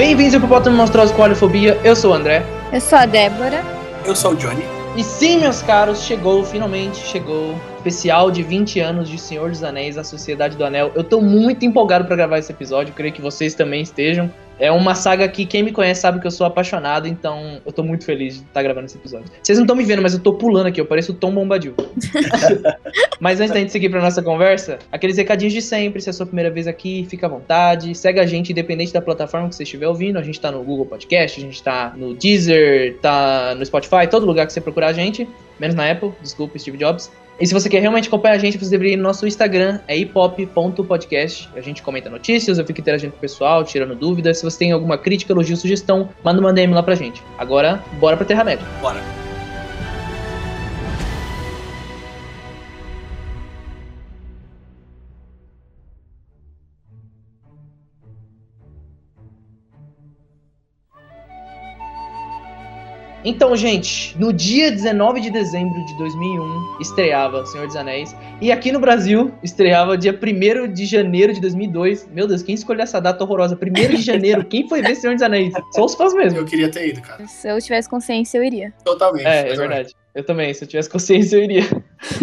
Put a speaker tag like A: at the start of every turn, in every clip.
A: Bem-vindos ao Hipopótamo Monstruoso com Olifobia. Eu sou o André.
B: Eu sou a Débora.
C: Eu sou o Johnny.
A: E sim, meus caros, chegou, finalmente chegou. Especial de 20 anos de Senhor dos Anéis, a Sociedade do Anel. Eu tô muito empolgado para gravar esse episódio, creio que vocês também estejam. É uma saga que quem me conhece sabe que eu sou apaixonado, então eu tô muito feliz de estar tá gravando esse episódio. Vocês não estão me vendo, mas eu tô pulando aqui, eu pareço o Tom Bombadil. mas antes da gente seguir pra nossa conversa, aqueles recadinhos de sempre, se é a sua primeira vez aqui, fica à vontade, segue a gente independente da plataforma que você estiver ouvindo, a gente tá no Google Podcast, a gente tá no Deezer, tá no Spotify, todo lugar que você procurar a gente, menos na Apple, desculpa, Steve Jobs. E se você quer realmente acompanhar a gente, você deveria ir no nosso Instagram, é hipop.podcast. A gente comenta notícias, eu fico interagindo com o pessoal, tirando dúvidas. Se você tem alguma crítica, elogio, sugestão, manda uma DM lá pra gente. Agora, bora pra Terra-média.
C: Bora.
A: Então, gente, no dia 19 de dezembro de 2001 estreava Senhor dos Anéis. E aqui no Brasil estreava dia 1 de janeiro de 2002. Meu Deus, quem escolheu essa data horrorosa? 1 de janeiro, quem foi ver Senhor dos Anéis? Só os fãs mesmo.
C: Eu queria ter ido, cara.
B: Se eu tivesse consciência, eu iria.
C: Totalmente.
A: É, é verdade. Eu também, se eu tivesse consciência, eu iria.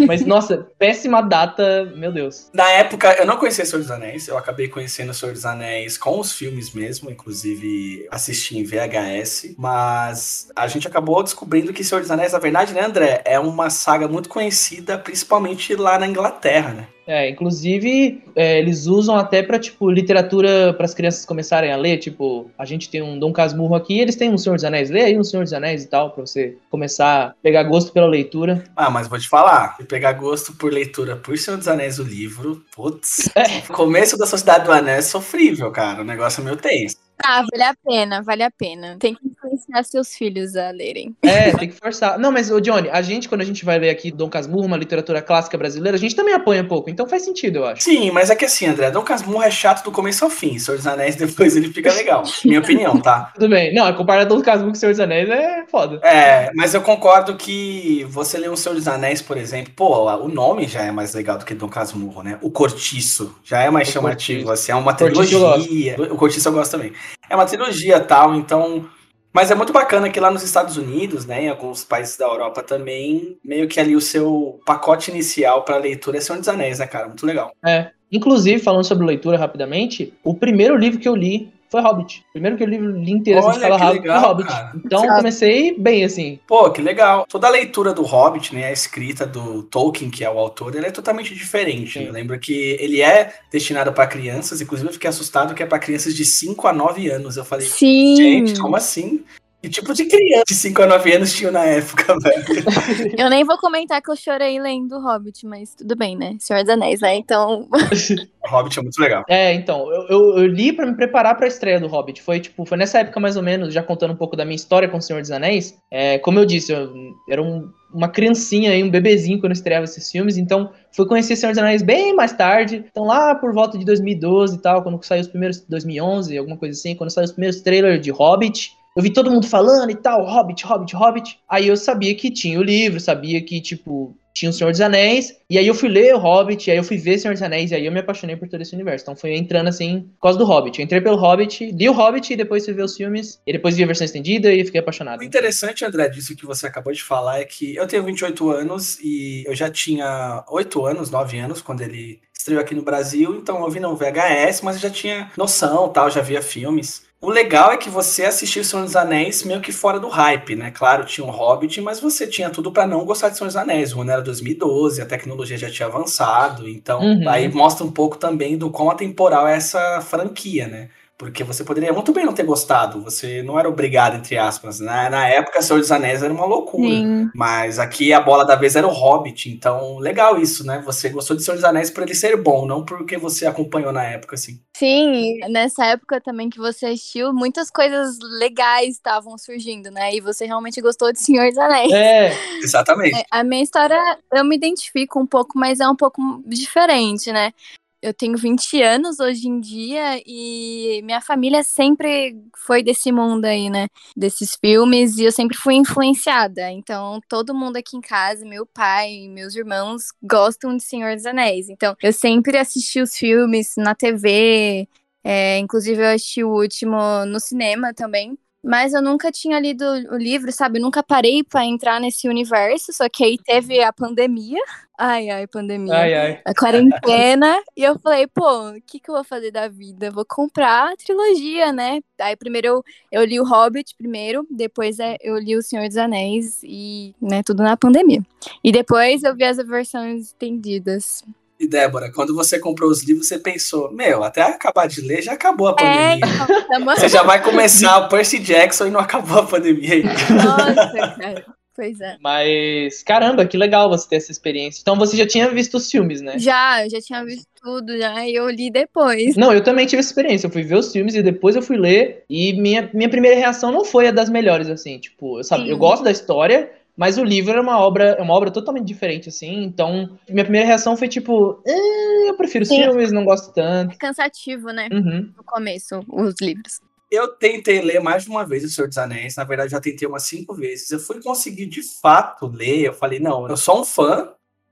A: Mas, nossa, péssima data, meu Deus.
C: Na época, eu não conhecia Senhor dos Anéis, eu acabei conhecendo Senhor dos Anéis com os filmes mesmo, inclusive assisti em VHS, mas a gente acabou descobrindo que Senhor dos Anéis, na verdade, né, André, é uma saga muito conhecida, principalmente lá na Inglaterra, né?
A: É, inclusive, é, eles usam até pra, tipo, literatura para as crianças começarem a ler. Tipo, a gente tem um Dom Casmurro aqui, eles têm um Senhor dos Anéis. Lê aí um Senhor dos Anéis e tal, pra você começar a pegar gosto pela leitura.
C: Ah, mas vou te falar, pegar gosto por leitura por Senhor dos Anéis, o livro, putz. É. Começo da Sociedade do Anel é sofrível, cara. O negócio é meio tenso.
B: Ah, vale a pena, vale a pena. Tem que influenciar seus filhos a lerem.
A: É, tem que forçar. Não, mas, ô Johnny, a gente, quando a gente vai ler aqui Dom Casmurro, uma literatura clássica brasileira, a gente também apanha um pouco. Então faz sentido, eu acho.
C: Sim, mas é que assim, André, Dom Casmurro é chato do começo ao fim. Senhor dos Anéis, depois ele fica legal. Minha opinião, tá?
A: Tudo bem. Não, comparar Dom Casmurro com Senhor dos Anéis é foda.
C: É, mas eu concordo que você lê um Senhor dos Anéis, por exemplo, pô, o nome já é mais legal do que Dom Casmurro, né? O Cortiço já é mais o chamativo, cortiço. assim, é uma trilogia. O Cortiço eu gosto também. É uma trilogia tal, então. Mas é muito bacana que lá nos Estados Unidos, né, em alguns países da Europa também, meio que ali o seu pacote inicial para leitura é Senhor dos Anéis, né, cara? Muito legal.
A: É. Inclusive, falando sobre leitura rapidamente, o primeiro livro que eu li foi Hobbit. Primeiro que eu li, li inteiro assim,
C: Olha,
A: fala
C: legal,
A: foi Hobbit.
C: Cara.
A: Então eu comecei bem assim.
C: Pô, que legal. Toda a leitura do Hobbit, né, a escrita do Tolkien, que é o autor, ele é totalmente diferente. Eu lembro que ele é destinado para crianças, inclusive eu fiquei assustado que é para crianças de 5 a 9 anos. Eu falei,
B: Sim.
C: gente, como assim? Que tipo de criança de 5 a 9 anos tinha na época, velho?
B: Eu nem vou comentar que eu chorei lendo Hobbit, mas tudo bem, né? Senhor dos Anéis, né? Então.
C: Hobbit é muito legal.
A: É, então, eu, eu, eu li para me preparar para a estreia do Hobbit. Foi tipo, foi nessa época mais ou menos, já contando um pouco da minha história com o Senhor dos Anéis. É, como eu disse, eu era um, uma criancinha aí, um bebezinho quando eu estreava esses filmes, então fui conhecer Senhor dos Anéis bem mais tarde. Então lá por volta de 2012 e tal, quando saiu os primeiros 2011, alguma coisa assim, quando saiu os primeiros trailers de Hobbit. Eu vi todo mundo falando e tal, Hobbit, Hobbit, Hobbit. Aí eu sabia que tinha o livro, sabia que, tipo, tinha o Senhor dos Anéis. E aí eu fui ler o Hobbit, aí eu fui ver Senhor dos Anéis, e aí eu me apaixonei por todo esse universo. Então foi entrando assim, por causa do Hobbit. Eu entrei pelo Hobbit, li o Hobbit, e depois fui ver os filmes, e depois vi a versão estendida e fiquei apaixonado.
C: O interessante, André, disso que você acabou de falar é que eu tenho 28 anos e eu já tinha 8 anos, 9 anos, quando ele estreou aqui no Brasil, então eu vi no VHS, mas eu já tinha noção, tal, já via filmes. O legal é que você assistiu Senhor dos Anéis meio que fora do hype, né? Claro, tinha um Hobbit, mas você tinha tudo para não gostar de Senhor dos Anéis. O ano era 2012, a tecnologia já tinha avançado, então
A: Uhum.
C: aí mostra um pouco também do quão atemporal é essa franquia, né? Porque você poderia muito bem não ter gostado, você não era obrigado, entre aspas. Na, na época, Senhor dos Anéis era uma loucura.
B: Sim.
C: Mas aqui a bola da vez era o Hobbit, então legal isso, né? Você gostou de Senhor dos Anéis por ele ser bom, não porque você acompanhou na época, assim.
B: Sim, nessa época também que você assistiu, muitas coisas legais estavam surgindo, né? E você realmente gostou de Senhor dos Anéis.
A: É,
C: Exatamente.
B: É, A minha história, eu me identifico um pouco, mas é um pouco diferente, né? Eu tenho 20 anos hoje em dia e minha família sempre foi desse mundo aí, né? Desses filmes e eu sempre fui influenciada. Então, todo mundo aqui em casa, meu pai, meus irmãos, gostam de Senhor dos Anéis. Então, eu sempre assisti os filmes na TV, É, inclusive, eu assisti o último no cinema também. Mas eu nunca tinha lido o livro, sabe? Eu nunca parei para entrar nesse universo, só que aí teve a pandemia. Ai, ai, pandemia.
A: Ai, ai.
B: A quarentena. e eu falei, pô, o que, que eu vou fazer da vida? Vou comprar a trilogia, né? Aí primeiro eu, eu li o Hobbit primeiro, depois é, eu li o Senhor dos Anéis e, né, tudo na pandemia. E depois eu vi as versões estendidas.
C: E Débora, quando você comprou os livros, você pensou, meu, até acabar de ler já acabou a pandemia. É, então, você já vai começar o Percy Jackson e não acabou a pandemia.
B: Nossa, cara. Pois é.
A: Mas, caramba, que legal você ter essa experiência. Então você já tinha visto os filmes, né?
B: Já, eu já tinha visto tudo, já, e eu li depois.
A: Não, eu também tive essa experiência. Eu fui ver os filmes e depois eu fui ler. E minha, minha primeira reação não foi a das melhores, assim. Tipo, eu, sabe, eu gosto da história, mas o livro é uma obra, é uma obra totalmente diferente, assim. Então, minha primeira reação foi tipo, eh, eu prefiro Sim. filmes, não gosto tanto.
B: É cansativo, né?
A: Uhum.
B: No começo, os livros.
C: Eu tentei ler mais de uma vez O Senhor dos Anéis, na verdade já tentei umas cinco vezes. Eu fui conseguir de fato ler. Eu falei, não, eu sou um fã,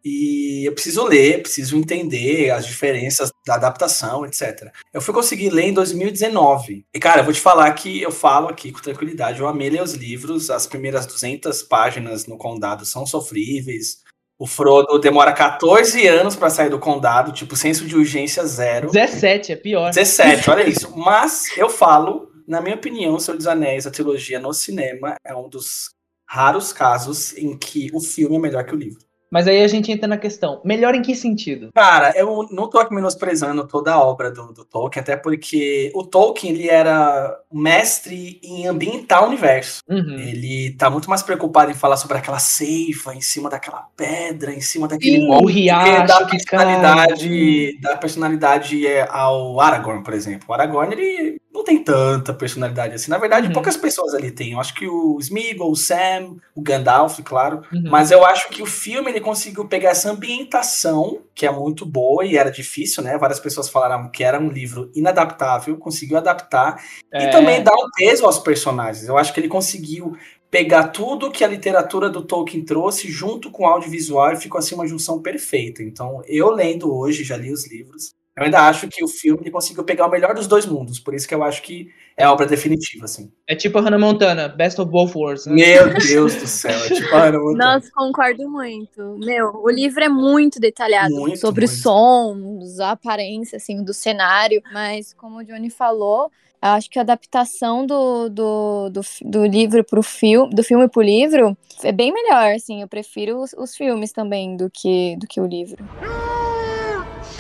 C: e eu preciso ler, preciso entender as diferenças da adaptação, etc. Eu fui conseguir ler em 2019. E, cara, eu vou te falar que eu falo aqui com tranquilidade. Eu amei ler os livros. As primeiras 200 páginas no Condado são sofríveis. O Frodo demora 14 anos para sair do condado, tipo, senso de urgência zero.
A: 17, é pior.
C: 17, olha isso. Mas eu falo, na minha opinião, Senhor dos Anéis, a trilogia no cinema, é um dos raros casos em que o filme é melhor que o livro.
A: Mas aí a gente entra na questão, melhor em que sentido?
C: Cara, eu não tô aqui menosprezando toda a obra do, do Tolkien, até porque o Tolkien, ele era mestre em ambientar o universo.
A: Uhum.
C: Ele tá muito mais preocupado em falar sobre aquela seiva, em cima daquela pedra, em cima daquele
A: Sim, monte, riacho,
C: da personalidade, da personalidade é, ao Aragorn, por exemplo. O Aragorn, ele não tem tanta personalidade assim. Na verdade, uhum. poucas pessoas ali têm. Eu acho que o Smeagol, o Sam, o Gandalf, claro. Uhum. Mas eu acho que o filme ele conseguiu pegar essa ambientação, que é muito boa e era difícil, né? Várias pessoas falaram que era um livro inadaptável, conseguiu adaptar é. e também dar um peso aos personagens. Eu acho que ele conseguiu pegar tudo que a literatura do Tolkien trouxe junto com o audiovisual e ficou assim uma junção perfeita. Então, eu lendo hoje, já li os livros, eu ainda acho que o filme conseguiu pegar o melhor dos dois mundos, por isso que eu acho que é a obra definitiva, assim.
A: É tipo a Hannah Montana, Best of Both Worlds.
C: Né? Meu Deus do céu, é tipo a Hannah Montana.
B: Nossa, concordo muito. Meu, o livro é muito detalhado muito, sobre muito. sons, a aparência, assim, do cenário, mas como o Johnny falou, acho que a adaptação do, do, do, do livro pro filme, do filme pro livro é bem melhor, assim, eu prefiro os, os filmes também do que, do que o livro.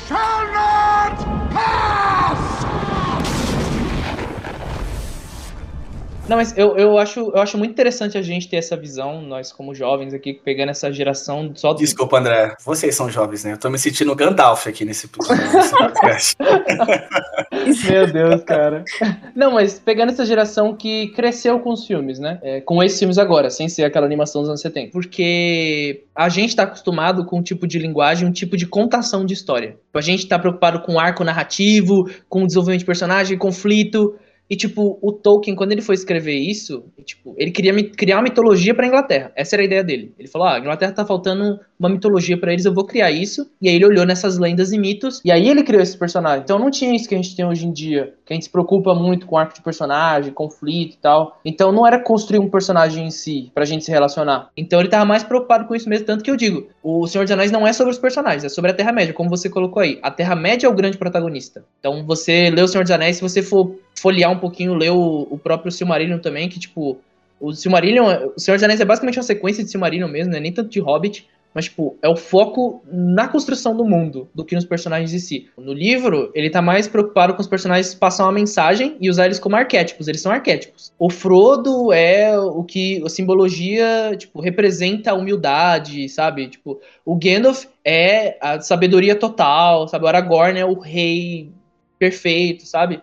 B: shall
A: Não, mas eu, eu, acho, eu acho muito interessante a gente ter essa visão, nós como jovens aqui, pegando essa geração só do...
C: Desculpa, André, vocês são jovens, né? Eu tô me sentindo Gandalf aqui nesse,
A: podcast. Meu Deus, cara. Não, mas pegando essa geração que cresceu com os filmes, né? É, com esses filmes agora, sem ser aquela animação dos anos 70. Porque a gente tá acostumado com um tipo de linguagem, um tipo de contação de história. A gente tá preocupado com arco narrativo, com desenvolvimento de personagem, conflito... E, tipo, o Tolkien, quando ele foi escrever isso, tipo, ele queria criar uma mitologia pra Inglaterra. Essa era a ideia dele. Ele falou: ah, a Inglaterra tá faltando uma mitologia para eles, eu vou criar isso. E aí ele olhou nessas lendas e mitos, e aí ele criou esse personagem. Então não tinha isso que a gente tem hoje em dia, que a gente se preocupa muito com arco de personagem, conflito e tal. Então não era construir um personagem em si, pra gente se relacionar. Então ele tava mais preocupado com isso mesmo, tanto que eu digo: o Senhor dos Anéis não é sobre os personagens, é sobre a Terra-média, como você colocou aí. A Terra-média é o grande protagonista. Então você lê o Senhor dos Anéis, se você for folhear um pouquinho, ler o, o próprio Silmarillion também, que, tipo, o Silmarillion, o Senhor dos Anéis é basicamente uma sequência de Silmarillion mesmo, né? Nem tanto de Hobbit, mas, tipo, é o foco na construção do mundo do que nos personagens em si. No livro, ele tá mais preocupado com os personagens passar uma mensagem e usar eles como arquétipos. Eles são arquétipos. O Frodo é o que a simbologia, tipo, representa a humildade, sabe? Tipo, o Gandalf é a sabedoria total, sabe? O Aragorn é o rei perfeito, sabe?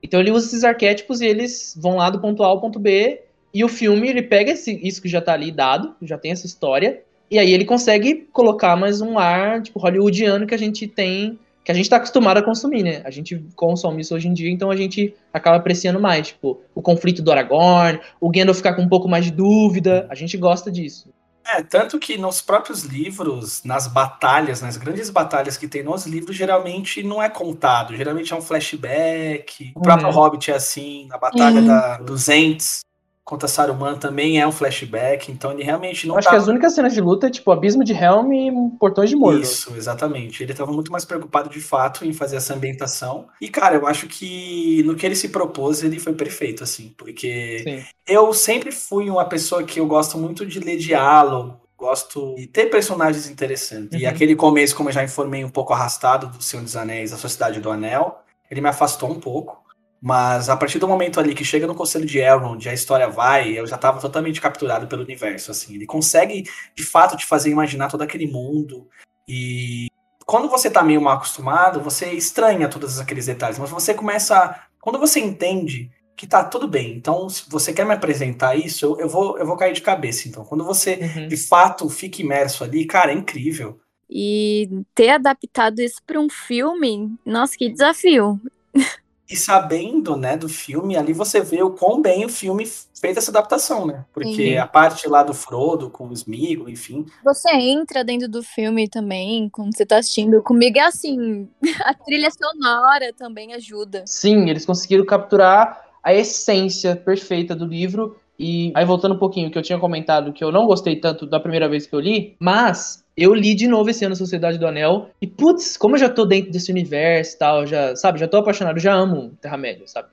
A: Então ele usa esses arquétipos e eles vão lá do ponto A ao ponto B. E o filme, ele pega esse, isso que já tá ali dado, já tem essa história, e aí ele consegue colocar mais um ar, tipo, hollywoodiano que a gente tem, que a gente tá acostumado a consumir, né? A gente consome isso hoje em dia, então a gente acaba apreciando mais, tipo, o conflito do Aragorn, o Gandalf ficar com um pouco mais de dúvida, a gente gosta disso.
C: É, tanto que nos próprios livros, nas batalhas, nas grandes batalhas que tem nos livros, geralmente não é contado. Geralmente é um flashback. O próprio
A: Uhum.
C: Hobbit é assim, na batalha
B: Sim.
C: da, dos Ents contra Saruman também é um flashback. Então ele realmente não
A: acho
C: tá...
A: que as únicas cenas de luta é tipo Abismo de Helm e Portões de Mordor.
C: Isso, exatamente. Ele estava muito mais preocupado de fato em fazer essa ambientação. E, cara, eu acho que no que ele se propôs, ele foi perfeito, assim, porque
A: Sim.
C: eu sempre fui uma pessoa que eu gosto muito de ler diálogo, gosto de ter personagens interessantes. E
A: Uhum.
C: aquele começo, como eu já informei, um pouco arrastado do Senhor dos Anéis, a Sociedade do Anel, ele me afastou um pouco. Mas a partir do momento ali que chega no Conselho de Elrond, a história vai, eu já estava totalmente capturado pelo universo, assim. Ele consegue, de fato, te fazer imaginar todo aquele mundo. E quando você tá meio mal acostumado, você estranha todos aqueles detalhes. Mas você começa... a- Quando você entende que tá tudo bem, então se você quer me apresentar isso, eu, eu vou, eu vou cair de cabeça. Então, quando você,
A: Uhum.
C: de fato, fica imerso ali, cara, é incrível.
B: E ter adaptado isso para um filme, nossa, que desafio.
C: E sabendo, né, do filme, ali você vê o quão bem o filme fez essa adaptação, né? Porque
A: Sim.
C: a parte lá do Frodo com o Smeagol, enfim,
B: Você entra dentro do filme também, quando você tá assistindo. Comigo é assim, a trilha sonora também ajuda.
A: Sim, eles conseguiram capturar a essência perfeita do livro. E aí, voltando um pouquinho, que eu tinha comentado que eu não gostei tanto da primeira vez que eu li, mas eu li de novo esse ano Sociedade do Anel. E, putz, como eu já tô dentro desse universo tal, já, sabe, já tô apaixonado, já amo Terra-média, sabe?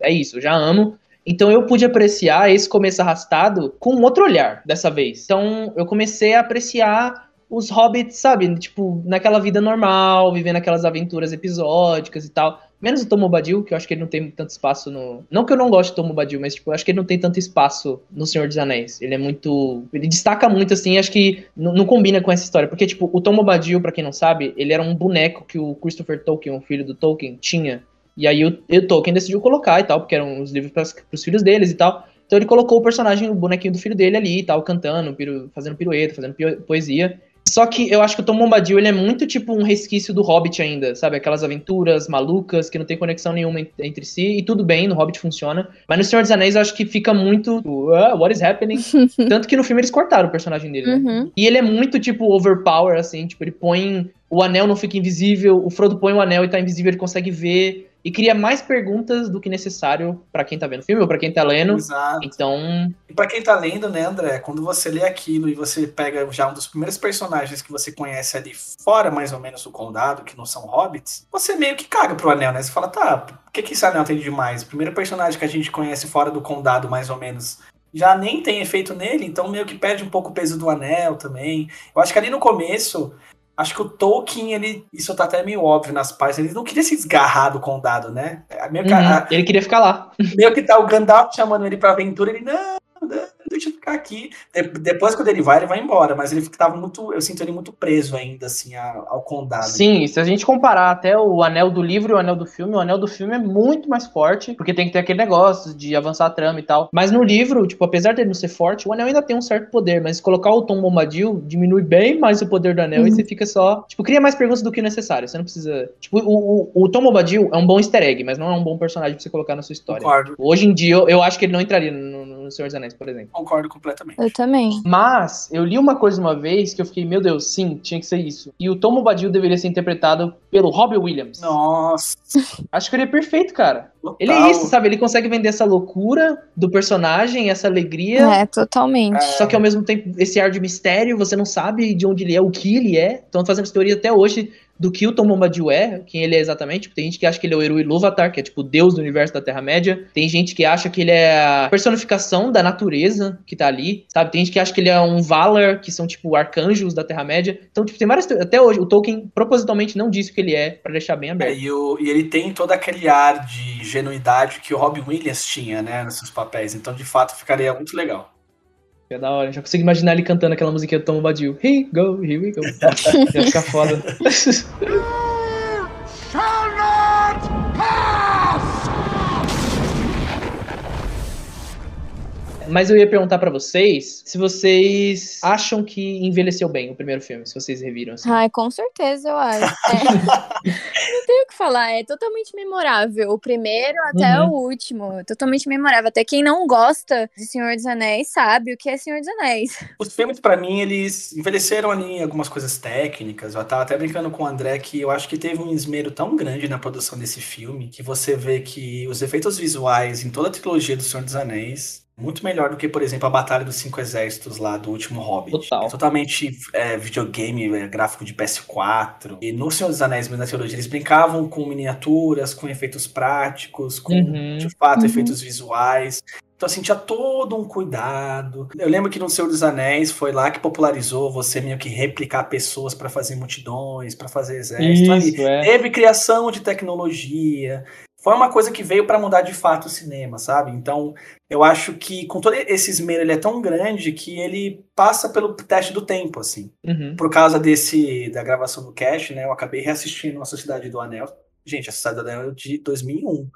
A: É isso, eu já amo. Então eu pude apreciar esse começo arrastado com outro olhar dessa vez. Então eu comecei a apreciar os hobbits, sabe? Tipo, naquela vida normal, vivendo aquelas aventuras episódicas e tal. Menos o Tom Bombadil, que eu acho que ele não tem tanto espaço no. Não que eu não goste de Tom Bombadil, mas tipo, eu acho que ele não tem tanto espaço no Senhor dos Anéis. Ele é muito. Ele destaca muito, assim, acho que não, combina com essa história. Porque, tipo, o Tom Bombadil, pra quem não sabe, ele era um boneco que o Christopher Tolkien, o filho do Tolkien, tinha. E aí o, o Tolkien decidiu colocar e tal, porque eram os livros pras, pros filhos deles e tal. Então ele colocou o personagem, o bonequinho do filho dele ali e tal, cantando, piru- fazendo pirueta, fazendo poesia. Só que eu acho que o Tom Bombadil, ele é muito tipo um resquício do Hobbit ainda, sabe? Aquelas aventuras malucas que não tem conexão nenhuma en- entre si, e tudo bem, no Hobbit funciona. Mas no Senhor dos Anéis eu acho que fica muito. tipo, "Ah, what is happening? Tanto que no filme eles cortaram o personagem dele, né?
B: Uhum.
A: E ele é muito, tipo, overpower, assim, tipo, ele põe. O anel não fica invisível, o Frodo põe o anel e tá invisível, ele consegue ver. E cria mais perguntas do que necessário pra quem tá vendo o filme ou pra quem tá lendo.
C: Exato.
A: Então,
C: E pra quem tá lendo, né, André, quando você lê aquilo e você pega já um dos primeiros personagens que você conhece ali fora, mais ou menos, do condado, que não são hobbits, você meio que caga pro anel, né? Você fala, tá, o que que esse anel tem de demais? O primeiro personagem que a gente conhece fora do condado, mais ou menos, já nem tem efeito nele, então meio que perde um pouco o peso do anel também. Eu acho que ali no começo, acho que o Tolkien, ele, isso tá até meio óbvio nas páginas, ele não queria se desgarrar do condado, né? Meio que,
A: uhum,
C: a-
A: ele queria ficar lá.
C: meio que tá o Gandalf chamando ele pra aventura, ele, não, não, deixa eu ficar aqui. De- depois, quando ele vai, ele vai embora, mas ele tava muito, eu sinto ele muito preso ainda, assim, a- ao condado.
A: Sim, se a gente comparar até o anel do livro e o anel do filme, o anel do filme é muito mais forte, porque tem que ter aquele negócio de avançar a trama e tal. Mas no livro, tipo, apesar dele não ser forte, o anel ainda tem um certo poder, mas se colocar o Tom Bombadil, diminui bem mais o poder do anel e
B: Uhum.
A: você fica só. Tipo, cria mais perguntas do que necessário. Você não precisa. Tipo, o, o, o Tom Bombadil é um bom easter egg, mas não é um bom personagem pra você colocar na sua história.
C: Concordo,
A: Hoje em dia, eu, eu acho que ele não entraria no, no Senhor dos Anéis, por exemplo.
C: Concordo completamente.
B: Eu também.
A: Mas eu li uma coisa uma vez que eu fiquei, meu Deus, sim, tinha que ser isso. E o Tom Bombadil deveria ser interpretado pelo Robbie Williams.
C: Nossa,
A: Acho que ele é perfeito, cara.
C: total.
A: Ele é isso, sabe? Ele consegue vender essa loucura do personagem, essa alegria.
B: É, totalmente.
A: Só que ao mesmo tempo, esse ar de mistério, você não sabe de onde ele é, o que ele é. Estão fazendo essa teoria até hoje do que o Tom Bombadil é, quem ele é exatamente. Tipo, tem gente que acha que ele é o Eru Ilúvatar, que é tipo o deus do universo da Terra-média. Tem gente que acha que ele é a personificação da natureza que tá ali, sabe? Tem gente que acha que ele é um Valar, que são tipo arcanjos da Terra-média. Então, tipo, tem várias. Até hoje, o Tolkien propositalmente não disse o que ele é, pra deixar bem
C: É,
A: aberto.
C: e, o- e ele tem todo aquele ar de genuidade que o Robin Williams tinha, né, nos seus papéis. Então, de fato, ficaria muito legal.
A: É da hora, já consigo imaginar ele cantando aquela musiquinha do Tom Bombadil. Here go, here we go. Ia ficar foda. Mas eu ia perguntar pra vocês se vocês acham que envelheceu bem o primeiro filme, se vocês reviram. Assim.
B: Ai, com certeza, eu acho. É. Não tenho o que falar, é totalmente memorável. O primeiro até
A: Uhum.
B: o último, totalmente memorável. Até quem não gosta de Senhor dos Anéis sabe o que é Senhor dos Anéis.
C: Os filmes, pra mim, eles envelheceram ali em algumas coisas técnicas. Eu tava até brincando com o André que eu acho que teve um esmero tão grande na produção desse filme que você vê que os efeitos visuais em toda a trilogia do Senhor dos Anéis. Muito melhor do que, por exemplo, a Batalha dos Cinco Exércitos lá do último Hobbit.
A: Total.
C: É totalmente é, videogame, é, gráfico de PS4. E no Senhor dos Anéis, mesmo na trilogia, eles brincavam com miniaturas, com efeitos práticos, com,
A: Uhum.
C: de fato,
B: Uhum.
C: efeitos visuais. Então, assim, tinha todo um cuidado. Eu lembro que no Senhor dos Anéis foi lá que popularizou você meio que replicar pessoas para fazer multidões, para fazer exército. Ali
A: Isso, é.
C: Teve criação de tecnologia. Foi uma coisa que veio para mudar de fato o cinema, sabe? Então, eu acho que com todo esse esmero, ele é tão grande que ele passa pelo teste do tempo, assim.
A: Uhum.
C: Por causa desse da gravação do cast, né? Eu acabei reassistindo a Sociedade do Anel. Gente, a Sociedade do Anel é de 2001.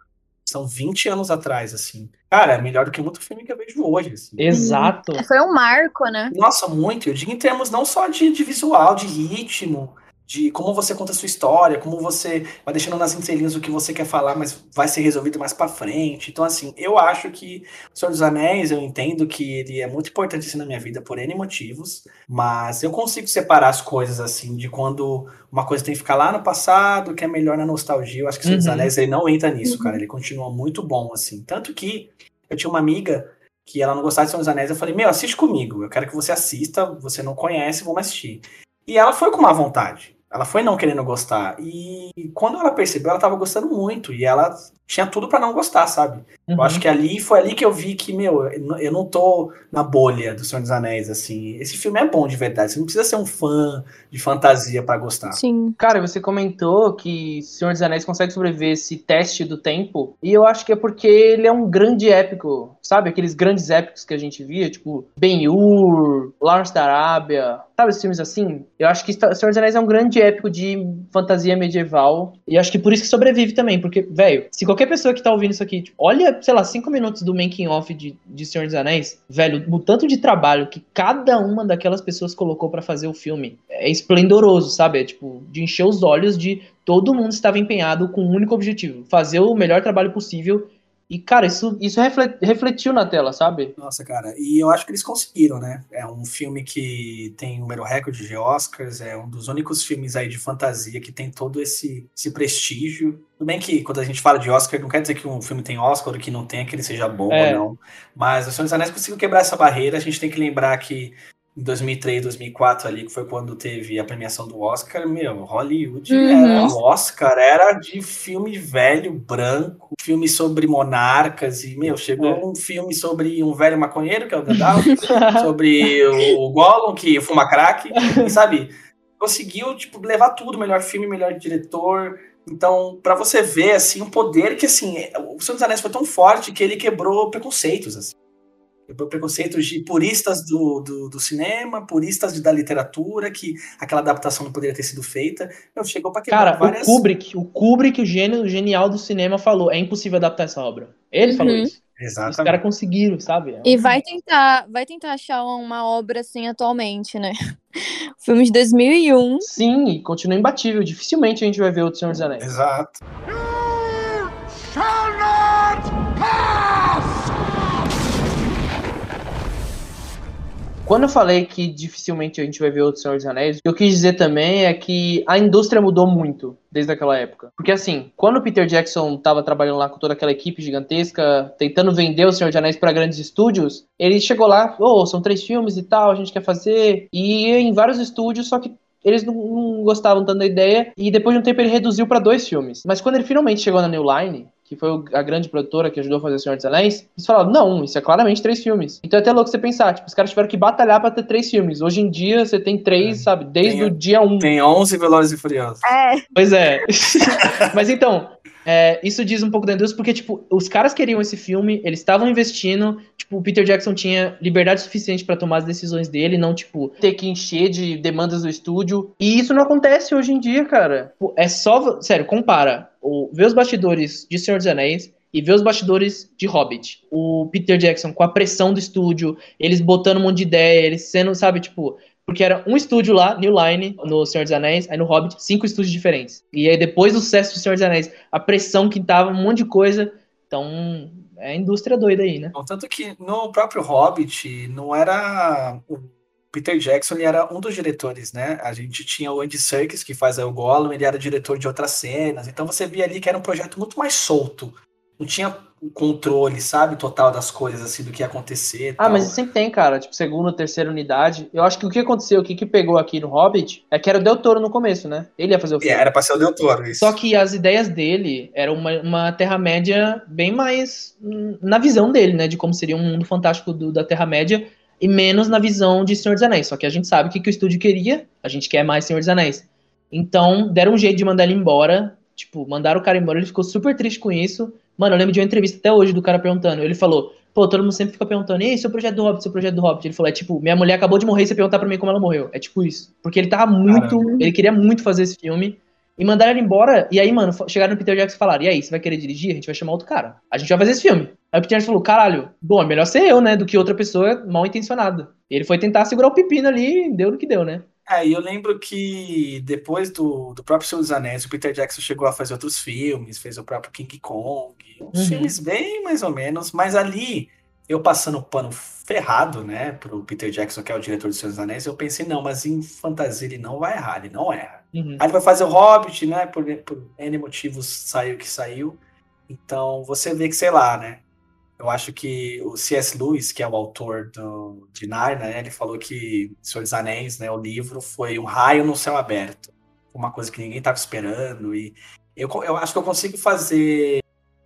C: São 20 anos atrás, assim. Cara, é melhor do que muito filme que eu vejo hoje, assim.
A: Exato.
B: Foi um marco, né?
C: Nossa, muito. Eu digo em termos não só de, de visual, de ritmo, de como você conta a sua história, como você vai deixando nas entrelinhas o que você quer falar, mas vai ser resolvido mais pra frente. Então, assim, eu acho que O Senhor dos Anéis, eu entendo que ele é muito importante assim, na minha vida por N motivos, mas eu consigo separar as coisas, assim, de quando uma coisa tem que ficar lá no passado, que é melhor na nostalgia. Eu acho que O Senhor dos
A: Uhum.
C: Anéis, ele não entra nisso, cara. Ele continua muito bom, assim. Tanto que eu tinha uma amiga que ela não gostava de Senhor dos Anéis, eu falei, meu, assiste comigo, eu quero que você assista, você não conhece, vamos assistir. E ela foi com má vontade, ela foi não querendo gostar, e quando ela percebeu, ela tava gostando muito, e ela tinha tudo pra não gostar, sabe? Eu
A: Uhum.
C: acho que ali, foi ali que eu vi que, meu, eu não tô na bolha do Senhor dos Anéis, assim, esse filme é bom de verdade, você não precisa ser um fã de fantasia pra gostar.
B: Sim.
A: Cara, você comentou que Senhor dos Anéis consegue sobreviver esse teste do tempo, e eu acho que é porque ele é um grande épico, sabe? Aqueles grandes épicos que a gente via, tipo Ben-Hur, Lawrence da Arábia, sabe esses filmes assim? Eu acho que Senhor dos Anéis é um grande épico de fantasia medieval, e acho que por isso que sobrevive também, porque, velho, se qualquer pessoa que tá ouvindo isso aqui, tipo, olha, sei lá, cinco minutos do making off de, de Senhor dos Anéis, velho, o tanto de trabalho que cada uma daquelas pessoas colocou pra fazer o filme é esplendoroso, sabe? É tipo, de encher os olhos de todo mundo estava empenhado com um único objetivo, fazer o melhor trabalho possível. E, cara, isso, isso refle- refletiu na tela, sabe?
C: Nossa, cara, e eu acho que eles conseguiram, né? É um filme que tem número recorde de Oscars, é um dos únicos filmes aí de fantasia que tem todo esse, esse prestígio. Tudo bem que quando a gente fala de Oscar, não quer dizer que um filme tem Oscar ou que não tem, que ele seja bom
A: É.
C: ou não. Mas o Senhor dos Anéis conseguiu quebrar essa barreira. A gente tem que lembrar que em 2003, 2004 ali, que foi quando teve a premiação do Oscar, meu, Hollywood
B: Uhum.
C: era o Oscar, era de filme velho, branco, filme sobre monarcas e, meu, chegou
A: É.
C: um filme sobre um velho maconheiro, que é o Gandalf, sobre o Gollum, que fuma crack, e, sabe, conseguiu, tipo, levar tudo, melhor filme, melhor diretor, então, pra você ver, assim, um poder que, assim, é- o Senhor dos Anéis foi tão forte que ele quebrou preconceitos, assim. Preconceitos de puristas do, do, do cinema, puristas de- da literatura, que aquela adaptação não poderia ter sido feita. Meu, chegou pra quebrar
A: Cara,
C: várias...
A: o Kubrick, o Kubrick, o gênio o genial do cinema, falou: é impossível adaptar essa obra. Ele falou
B: Uhum.
A: isso. Os
C: Exatamente.
A: caras conseguiram, sabe?
B: E vai tentar, vai tentar achar uma obra assim atualmente, né? Filme de 2001.
A: Sim, e continua imbatível. Dificilmente a gente vai ver outro Senhor dos Anéis.
C: Exato.
A: Quando eu falei que dificilmente a gente vai ver outro Senhor dos Anéis, o que eu quis dizer também é que a indústria mudou muito desde aquela época. Porque assim, quando o Peter Jackson tava trabalhando lá com toda aquela equipe gigantesca, tentando vender o Senhor dos Anéis para grandes estúdios, ele chegou lá, oh, são três filmes e tal, a gente quer fazer, e em vários estúdios, só que eles não, não gostavam tanto da ideia, e depois de um tempo ele reduziu para dois filmes. Mas quando ele finalmente chegou na New Line, que foi a grande produtora que ajudou a fazer o Senhor dos Anéis, eles falaram, não, isso é claramente três filmes. Então é até louco você pensar, tipo, os caras tiveram que batalhar pra ter três filmes. Hoje em dia você tem três,
C: É.
A: sabe, desde
C: Tem-
A: o dia um.
C: Tem 11 Velozes e Furiosos.
B: É.
A: Pois é. Mas então, é, isso diz um pouco da indústria, porque, tipo, os caras queriam esse filme, eles estavam investindo, tipo, o Peter Jackson tinha liberdade suficiente pra tomar as decisões dele, não, tipo, ter que encher de demandas do estúdio. E isso não acontece hoje em dia, cara. É só. Sério, compara. Vê os bastidores de Senhor dos Anéis e ver os bastidores de Hobbit. O Peter Jackson com a pressão do estúdio, eles botando um monte de ideia, eles sendo, sabe, tipo, porque era um estúdio lá, New Line, no Senhor dos Anéis, aí no Hobbit, cinco estúdios diferentes. E aí depois do sucesso do Senhor dos Anéis, a pressão que tava, um monte de coisa. Então, é indústria doida aí, né?
C: Tanto que no próprio Hobbit, não era. Peter Jackson ele era um dos diretores, né? A gente tinha o Andy Serkis, que faz o Gollum, ele era diretor de outras cenas. Então você via ali que era um projeto muito mais solto. Não tinha o controle, sabe, total das coisas, assim, do que ia acontecer.
A: Ah, tal. mas sempre tem, cara. Tipo, segunda, terceira unidade. Eu acho que o que aconteceu, o que, que pegou aqui no Hobbit, é que era o Del Toro no começo, né? Ele ia fazer o filme.
C: É, era pra ser o Del Toro, isso.
A: Só que as ideias dele eram uma, uma Terra-média bem mais na visão dele, né? De como seria um mundo fantástico do, da Terra-média e menos na visão de Senhor dos Anéis. Só que a gente sabe o que, que o estúdio queria, a gente quer mais Senhor dos Anéis. Então, deram um jeito de mandar ele embora. Tipo, mandaram o cara embora, ele ficou super triste com isso. Mano, eu lembro de uma entrevista até hoje do cara perguntando. Ele falou: Pô, todo mundo sempre fica perguntando, e aí, seu projeto do Hobbit, seu projeto do Hobbit? Ele falou: É tipo, minha mulher acabou de morrer e você perguntar pra mim como ela morreu. É tipo isso. Porque ele tava muito. Caramba. Ele queria muito fazer esse filme. E mandaram ele embora. E aí, mano, chegaram no Peter Jackson e falaram: E aí, você vai querer dirigir? A gente vai chamar outro cara. A gente vai fazer esse filme. Aí o Peter Jackson falou: Caralho, bom, é melhor ser eu, né? Do que outra pessoa mal intencionada. E ele foi tentar segurar o pepino ali e deu no que deu, né?
C: É, e eu lembro que depois do, do próprio Senhor dos Anéis, o Peter Jackson chegou a fazer outros filmes, fez o próprio King Kong, uns uhum. filmes bem mais ou menos, mas ali, eu passando o pano ferrado, né, pro Peter Jackson, que é o diretor do Senhor dos Anéis, eu pensei, não, mas em fantasia ele não vai errar, ele não erra. Uhum. Aí ele vai fazer o Hobbit, né, por, por N motivos saiu que saiu, então você vê que, sei lá, né, eu acho que o C.S. Lewis, que é o autor do, de Narnia, né, ele falou que Senhor dos Anéis, né, o livro, foi um raio no céu aberto. Uma coisa que ninguém estava esperando. E eu, eu acho que eu consigo fazer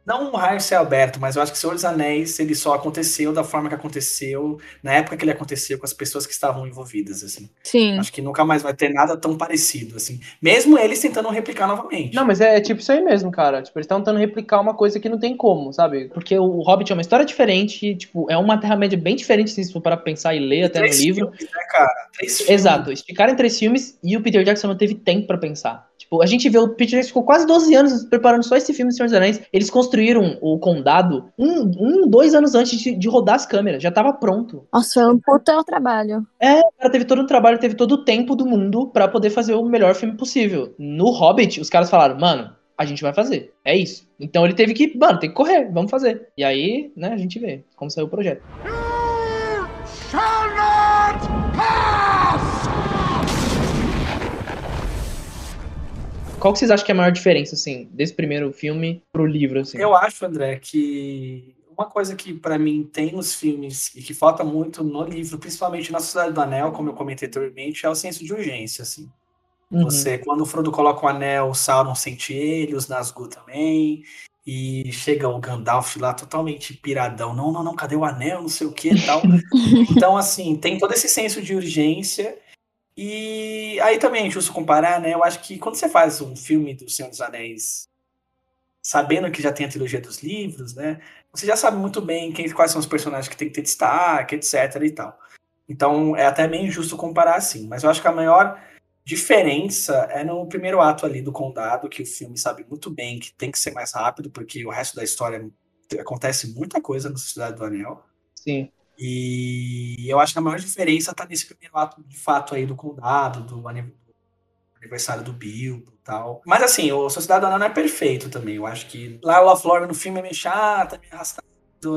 C: não um raio céu aberto, mas eu acho que Senhor dos Anéis, ele só aconteceu da forma que aconteceu, na época que ele aconteceu, com as pessoas que estavam envolvidas, assim.
B: Sim.
C: Acho que nunca mais vai ter nada tão parecido, assim. Mesmo eles tentando replicar novamente.
A: Não, mas é tipo isso aí mesmo, cara. Tipo, eles estão tentando replicar uma coisa que não tem como, sabe? Porque o Hobbit é uma história diferente, tipo, é uma Terra-média bem diferente, se for para pensar e ler e até no livro.
C: Filmes, né, cara? Três filmes.
A: Exato. Esticaram três filmes e o Peter Jackson não teve tempo para pensar. Tipo, a gente vê o Peter Jackson ficou quase 12 anos preparando só esse filme do Senhor dos Anéis. Eles construíram o condado um, um dois anos antes de, de, rodar as câmeras. Já tava pronto.
B: Nossa, foi um puta trabalho.
A: É, o cara teve todo o trabalho, teve todo o tempo do mundo para poder fazer o melhor filme possível. No Hobbit, os caras falaram, mano, a gente vai fazer. É isso. Então ele teve que, mano, tem que correr, vamos fazer. E aí, né, a gente vê como saiu o projeto. You shall not pass! Qual que vocês acham que é a maior diferença, assim, desse primeiro filme pro livro, assim?
C: Eu acho, André, que uma coisa que para mim tem nos filmes e que falta muito no livro, principalmente na Sociedade do Anel, como eu comentei anteriormente, é o senso de urgência, assim. Uhum. Você, quando o Frodo coloca o anel, o Sauron sente ele, os Nazgûl também, e chega o Gandalf lá totalmente piradão, não, não, não, cadê o anel, não sei o que e tal. então, assim, tem todo esse senso de urgência e aí também é justo comparar, né? Eu acho que quando você faz um filme do Senhor dos Anéis, sabendo que já tem a trilogia dos livros, né? Você já sabe muito bem quem, quais são os personagens que tem que ter destaque, etc e tal. Então é até meio injusto comparar assim. Mas eu acho que a maior diferença é no primeiro ato ali do condado, que o filme sabe muito bem que tem que ser mais rápido, porque o resto da história acontece muita coisa na Sociedade do Anel.
A: Sim.
C: E eu acho que a maior diferença está nesse primeiro ato, de fato, aí do condado, do aniversário do Bilbo e tal. Mas assim, o Sociedade não é perfeito também. Eu acho que lá o Flora no filme é meio chata, meio arrastado.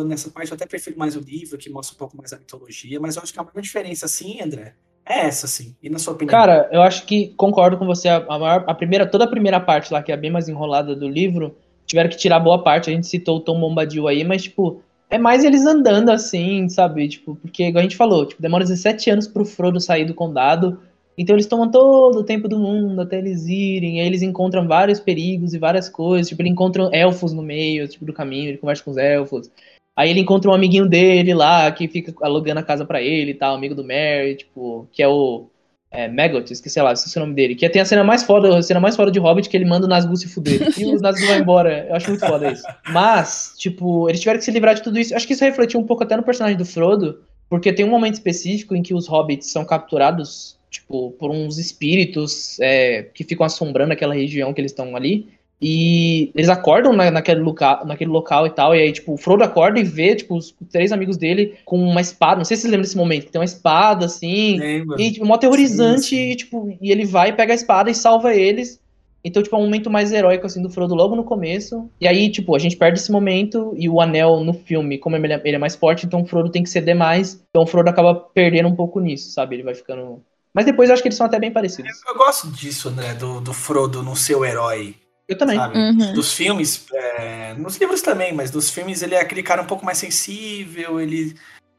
C: Nessa parte eu até prefiro mais o livro, que mostra um pouco mais a mitologia. Mas eu acho que a maior diferença, assim, André, é essa, sim. E na sua opinião?
A: Cara, eu acho que concordo com você. A, maior, a primeira, toda a primeira parte lá, que é bem mais enrolada do livro, tiveram que tirar boa parte. A gente citou o Tom Bombadil aí, mas, tipo, é mais eles andando assim, sabe? Tipo, porque, igual a gente falou, tipo, demora 17 anos pro Frodo sair do condado. Então eles tomam todo o tempo do mundo até eles irem. aí eles encontram vários perigos e várias coisas. Tipo, eles encontram elfos no meio, tipo, do caminho, ele conversa com os elfos. Aí ele encontra um amiguinho dele lá, que fica alugando a casa para ele e tal, amigo do Merry, tipo, que é o é, Maggot, esqueci lá, esqueci o nome dele. Que tem a cena mais foda, a cena mais foda de Hobbit que ele manda o Nazgûl se fuder. E o Nazgûl vai embora. Eu acho muito foda isso. Mas, tipo, eles tiveram que se livrar de tudo isso. Acho que isso refletiu um pouco até no personagem do Frodo, porque tem um momento específico em que os Hobbits são capturados, tipo, por uns espíritos é, que ficam assombrando aquela região que eles estão ali. E eles acordam na, naquele, local, naquele local e tal. E aí, tipo, o Frodo acorda e vê, tipo, os três amigos dele com uma espada. Não sei se vocês lembram desse momento, que tem uma espada, assim.
C: Lembro.
A: E, tipo, mó aterrorizante.
C: Sim, sim.
A: E, tipo, e ele vai, pega a espada e salva eles. Então, tipo, é um momento mais heróico, assim, do Frodo logo no começo. E aí, tipo, a gente perde esse momento. E o anel no filme, como ele é, ele é mais forte, então o Frodo tem que ceder mais. Então o Frodo acaba perdendo um pouco nisso, sabe? Ele vai ficando. Mas depois eu acho que eles são até bem parecidos.
C: Eu gosto disso, André, do, do Frodo não ser o herói,
A: Eu também.
C: sabe?
B: Uhum.
C: Dos filmes, é, nos livros também, mas dos filmes ele é aquele cara um pouco mais sensível, ele,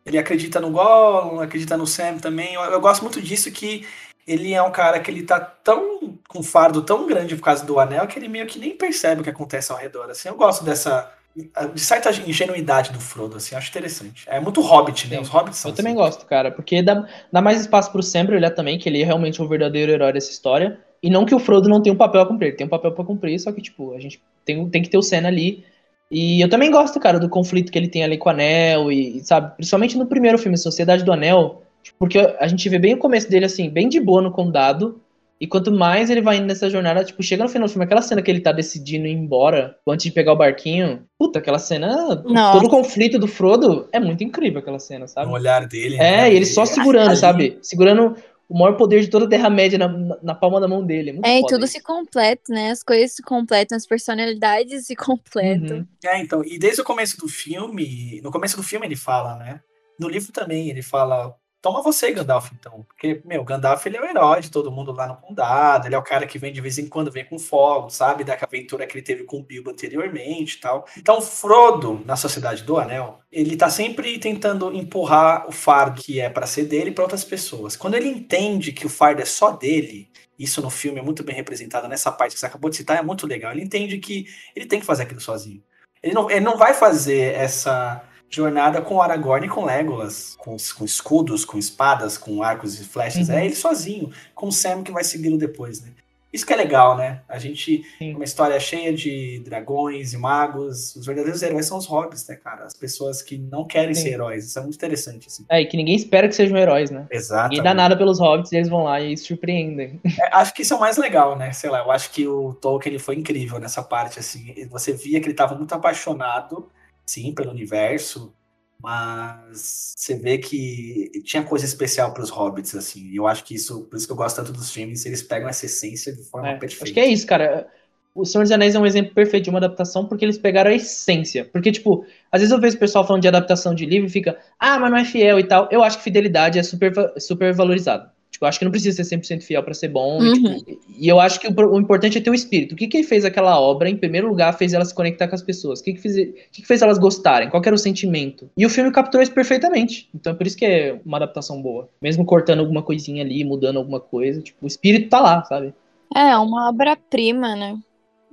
C: ele acredita no Gollum, acredita no Sam também. Eu, eu gosto muito disso que ele é um cara que ele tá tão com um fardo tão grande por causa do anel que ele meio que nem percebe o que acontece ao redor. Assim, eu gosto dessa de certa ingenuidade do Frodo, assim, acho interessante. É muito Hobbit, né?
A: Sim.
C: Os Hobbits são
A: Eu também
C: assim.
A: gosto, cara, porque dá, dá mais espaço pro Sam brilhar também, que ele é realmente o verdadeiro herói dessa história. E não que o Frodo não tenha um papel a cumprir, ele tem um papel pra cumprir, só que, tipo, a gente tem, tem que ter o Sam ali. E eu também gosto, cara, do conflito que ele tem ali com o Anel, e, sabe, principalmente no primeiro filme, Sociedade do Anel, tipo, porque a gente vê bem o começo dele, assim, bem de boa no condado, e quanto mais ele vai indo nessa jornada, tipo, chega no final do filme, aquela cena que ele tá decidindo ir embora, antes de pegar o barquinho, puta, aquela cena,
B: Nossa.
A: todo o conflito do Frodo, é muito incrível aquela cena, sabe?
C: No olhar dele.
A: É,
C: né?
A: e ele só segurando, sabe? Segurando o maior poder de toda a Terra-média na, na, na palma da mão dele. É, muito
B: É, e tudo
A: isso.
B: se completa, né? As coisas se completam, as personalidades se completam.
A: Uhum.
C: É, então, e desde o começo do filme, no começo do filme ele fala, né? No livro também ele fala, toma você, Gandalf, então. Porque, meu, Gandalf ele é o herói de todo mundo lá no condado, ele é o cara que vem de vez em quando, vem com fogo, sabe? Da aventura que ele teve com o Bilbo anteriormente e tal. Então, Frodo, na Sociedade do Anel, ele tá sempre tentando empurrar o fardo que é pra ser dele pra outras pessoas. Quando ele entende que o fardo é só dele, isso no filme é muito bem representado nessa parte que você acabou de citar, é muito legal. Ele entende que ele tem que fazer aquilo sozinho. Ele não, ele não vai fazer essa jornada com Aragorn e com Legolas, com, com escudos, com espadas, com arcos e flechas.
A: Uhum.
C: É ele sozinho, com o Sam que vai segui-lo depois, né? Isso que é legal, né? A gente
A: Sim.
C: uma história cheia de dragões e magos. Os verdadeiros heróis são os hobbits, né, cara? As pessoas que não querem
A: Sim.
C: ser heróis. Isso é muito interessante, assim.
A: É, e que ninguém espera que sejam heróis, né?
C: Exato.
A: Ninguém dá nada pelos hobbits e eles vão lá e surpreendem.
C: É, acho que isso é o mais legal, né? Sei lá, eu acho que o Tolkien ele foi incrível nessa parte, assim. Você via que ele estava muito apaixonado, sim, pelo universo, mas você vê que tinha coisa especial para os hobbits, assim. E eu acho que isso, por isso que eu gosto tanto dos filmes, eles pegam essa essência de forma
A: É,
C: perfeita.
A: acho que é isso, cara. O Senhor dos Anéis é um exemplo perfeito de uma adaptação porque eles pegaram a essência. Porque, tipo, às vezes eu vejo o pessoal falando de adaptação de livro e fica, ah, mas não é fiel e tal. Eu acho que fidelidade é super, super valorizado. Tipo, eu acho que não precisa ser 100% fiel pra ser bom. E,
B: Uhum.
A: tipo, e eu acho que o, o importante é ter o espírito. O que que fez aquela obra, em primeiro lugar, fez ela se conectar com as pessoas? O que que fez, o que que fez elas gostarem? Qual que era o sentimento? E o filme capturou isso perfeitamente. Então é por isso que é uma adaptação boa. Mesmo cortando alguma coisinha ali, mudando alguma coisa, tipo, o espírito tá lá, sabe?
B: É, uma obra-prima, né?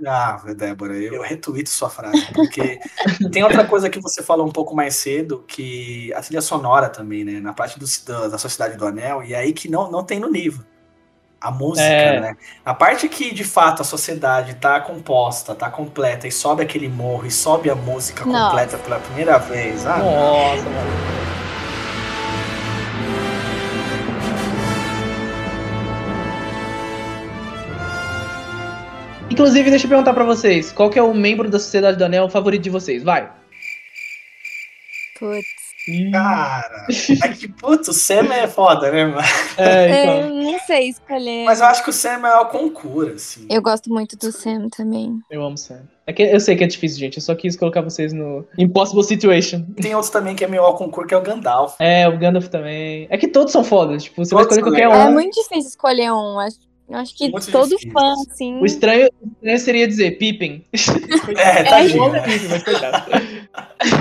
C: Ah, Débora, eu, eu retuito sua frase, porque tem outra coisa que você falou um pouco mais cedo, que a trilha sonora também, né? Na parte do, da, da Sociedade do Anel, e aí que não, não tem no livro. A música,
A: É.
C: né? A parte que, de fato, a sociedade tá composta, tá completa, e sobe aquele morro, e sobe a música
B: Nossa.
C: completa pela primeira vez. Ah,
A: Nossa, mano. Inclusive, deixa eu perguntar pra vocês, qual que é o membro da Sociedade do Anel favorito de vocês? Vai.
B: Putz.
C: Cara, é que, putz, o Sam é foda, né, mano?
A: É,
B: É,
A: então.
B: eu não sei escolher.
C: Mas eu acho que o Sam é o concura, assim.
B: Eu gosto muito do Sam também.
A: Eu amo Sam. É que eu sei que é difícil, gente. Eu só quis colocar vocês no Impossible Situation.
C: Tem outros também que é meio ao concurso, que é o Gandalf.
A: É, o Gandalf também. É que todos são fodas. Tipo, você vai
C: Todos
A: escolher
C: são
A: qualquer
C: legais.
A: um.
B: É muito difícil escolher um. Acho, acho que
C: Muito
B: todo
C: difícil.
B: fã, assim.
A: O estranho, o estranho seria dizer Pippin.
C: É, tadinho, né?
A: Pippin, mas coitado.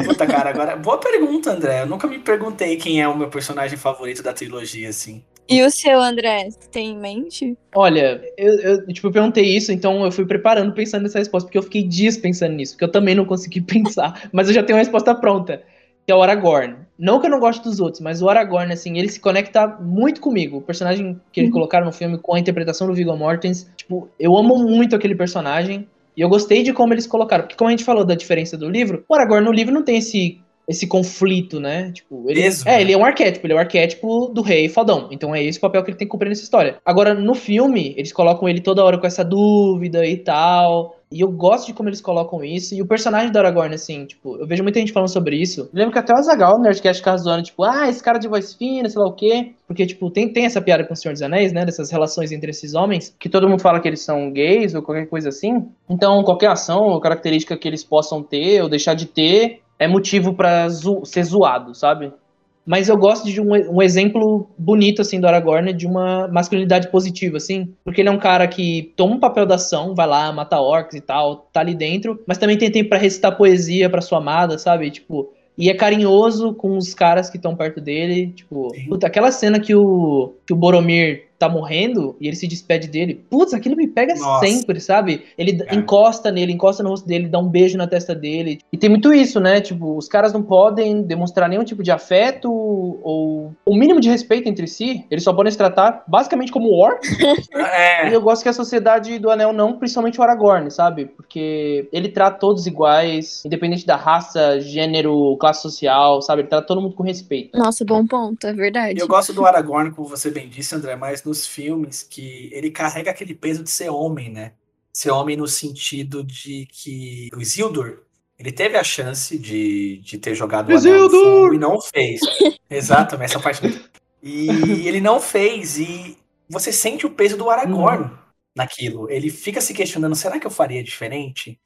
C: Puta, cara, agora. Boa pergunta, André. Eu nunca me perguntei quem é o meu personagem favorito da trilogia, assim.
B: E o seu, André, você tem em mente?
A: Olha, eu, eu, tipo, eu perguntei isso, então eu fui preparando pensando nessa resposta, porque eu fiquei dias pensando nisso, porque eu também não consegui pensar, mas eu já tenho uma resposta pronta, que é o Aragorn. Não que eu não goste dos outros, mas o Aragorn, assim, ele se conecta muito comigo. O personagem que eles
B: Uhum.
A: colocaram no filme com a interpretação do Viggo Mortensen, tipo, eu amo muito aquele personagem, e eu gostei de como eles colocaram, porque como a gente falou da diferença do livro, o Aragorn no livro não tem esse esse conflito, né? Tipo, ele, é,
C: né?
A: ele é um arquétipo, ele é o arquétipo do rei fodão. Então é esse o papel que ele tem que cumprir nessa história. Agora, no filme, eles colocam ele toda hora com essa dúvida e tal. E eu gosto de como eles colocam isso. E o personagem do Aragorn, assim, tipo, eu vejo muita gente falando sobre isso. Eu lembro que até o Azagal, no Nerdcast, ficava zoando, tipo, ah, esse cara de voz fina, sei lá o quê. Porque, tipo, tem, tem essa piada com o Senhor dos Anéis, né? Dessas relações entre esses homens, que todo mundo fala que eles são gays ou qualquer coisa assim. Então, qualquer ação ou característica que eles possam ter ou deixar de ter é motivo pra zo ser zoado, sabe? Mas eu gosto de um, um, exemplo bonito, assim, do Aragorn, de uma masculinidade positiva, assim. Porque ele é um cara que toma um papel da ação, vai lá, mata orcs e tal, tá ali dentro, mas também tem tempo pra recitar poesia pra sua amada, sabe? Tipo, e é carinhoso com os caras que estão perto dele. Tipo, puta, aquela cena que o, que o Boromir tá morrendo e ele se despede dele. Putz, aquilo me pega
C: Nossa.
A: sempre, sabe? Ele
C: É.
A: encosta nele, encosta no rosto dele, dá um beijo na testa dele. E tem muito isso, né? Tipo, os caras não podem demonstrar nenhum tipo de afeto ou o mínimo de respeito entre si. Eles só podem se tratar basicamente como orcs. E
C: É,
A: eu gosto que a sociedade do Anel não, principalmente o Aragorn, sabe? Porque ele trata todos iguais, independente da raça, gênero, classe social, sabe? Ele trata todo mundo com respeito.
B: Nossa, bom ponto, é verdade.
C: eu gosto do Aragorn, como você bem disse, André, mas nos filmes que ele carrega aquele peso de ser homem, né? Ser homem no sentido de que o Isildur, ele teve a chance de, de ter jogado o Anel
A: Isildur!
C: e não fez. Exato, essa parte. E ele não fez, e você sente o peso do Aragorn
A: Uhum.
C: naquilo. Ele fica se questionando, será que eu faria diferente?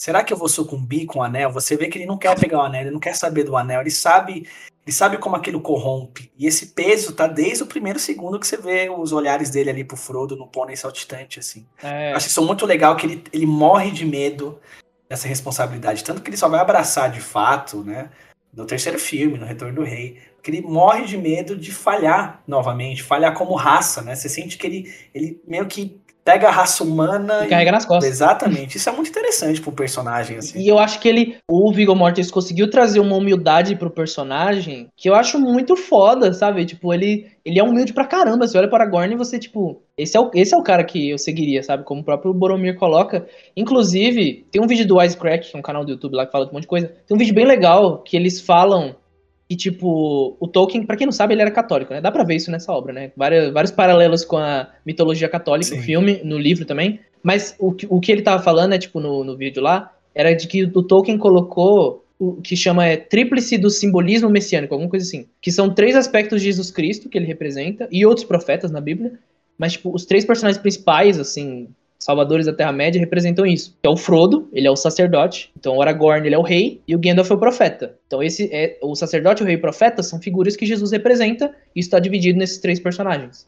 C: Será que eu vou sucumbir com o anel? Você vê que ele não quer pegar o anel, ele não quer saber do anel, ele sabe, ele sabe como aquilo corrompe. E esse peso tá desde o primeiro segundo que você vê os olhares dele ali pro Frodo no pônei saltitante, assim.
A: É,
C: acho isso muito legal que ele, ele morre de medo dessa responsabilidade. Tanto que ele só vai abraçar de fato, né? No terceiro filme, no Retorno do Rei. Que ele morre de medo de falhar novamente, falhar como raça, né? Você sente que ele, ele meio que pega a raça humana
A: e carrega nas costas.
C: Exatamente. Isso é muito interessante pro personagem, assim.
A: E eu acho que ele, o Viggo Mortensen conseguiu trazer uma humildade pro personagem que eu acho muito foda, sabe? Tipo, ele, ele é humilde pra caramba. Você olha para Aragorn e você, tipo, esse é, o, esse é o cara que eu seguiria, sabe? Como o próprio Boromir coloca. Inclusive, tem um vídeo do Wisecrack, que é um canal do YouTube lá que fala de um monte de coisa. Tem um vídeo bem legal que eles falam que, tipo, o Tolkien, pra quem não sabe, ele era católico, né? Dá pra ver isso nessa obra, né? Vários, vários paralelos com a mitologia católica no
C: Sim.
A: filme, no livro também. Mas o, que- o que ele tava falando, é, tipo, no, no vídeo lá, era de que o Tolkien colocou o que chama é tríplice do simbolismo messiânico, alguma coisa assim. Que são três aspectos de Jesus Cristo que ele representa, e outros profetas na Bíblia. Mas, tipo, os três personagens principais, assim, salvadores da Terra-média, representam isso. Que é o Frodo, ele é o sacerdote. Então, o Aragorn, ele é o rei. E o Gandalf é o profeta. Então, esse é o sacerdote, o rei e o profeta são figuras que Jesus representa. E isso está dividido nesses três personagens.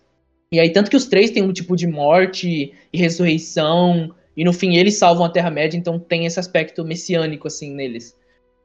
A: E aí, tanto que os três têm um tipo de morte e ressurreição. E no fim, eles salvam a Terra-média. Então, tem esse aspecto messiânico, assim, neles.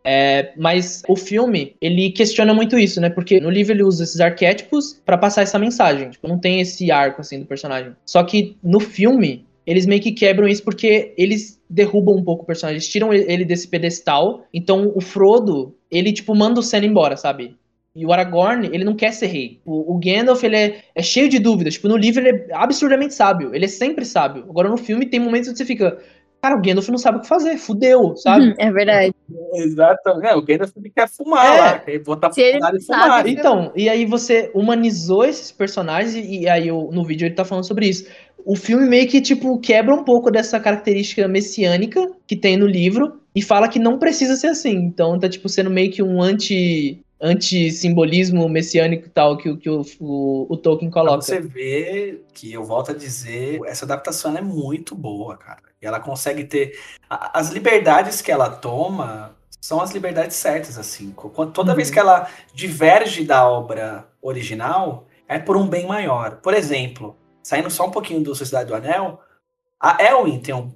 A: É, mas o filme, ele questiona muito isso, né? Porque no livro ele usa esses arquétipos pra passar essa mensagem. Tipo, não tem esse arco, assim, do personagem. Só que no filme, eles meio que quebram isso porque eles derrubam um pouco o personagem. Eles tiram ele desse pedestal. Então o Frodo, ele, tipo, manda o Sam embora, sabe? E o Aragorn, ele não quer ser rei. O, o Gandalf, ele é, é cheio de dúvidas. Tipo, no livro ele é absurdamente sábio. Ele é sempre sábio. Agora no filme tem momentos que você fica... Cara, o Gandalf não sabe o que fazer. Fudeu, sabe?
B: É verdade.
C: Exatamente. É, o Gandalf quer fumar
A: É.
C: lá, quer botar
B: Se ele
C: fumar e
B: sabe,
C: fumar.
A: Então, e aí você humanizou esses personagens e, e aí o- no vídeo ele tá falando sobre isso. O filme meio que, tipo, quebra um pouco dessa característica messiânica que tem no livro e fala que não precisa ser assim. Então tá, tipo, sendo meio que um anti anti-simbolismo messiânico tal que, o- que o, o, o Tolkien coloca.
C: você ver que eu volto a dizer, essa adaptação ela é muito boa, cara. E ela consegue ter. As liberdades que ela toma são as liberdades certas, assim. Toda
A: Uhum.
C: vez que ela diverge da obra original, é por um bem maior. Por exemplo, saindo só um pouquinho do Sociedade do Anel, a Elwin tem um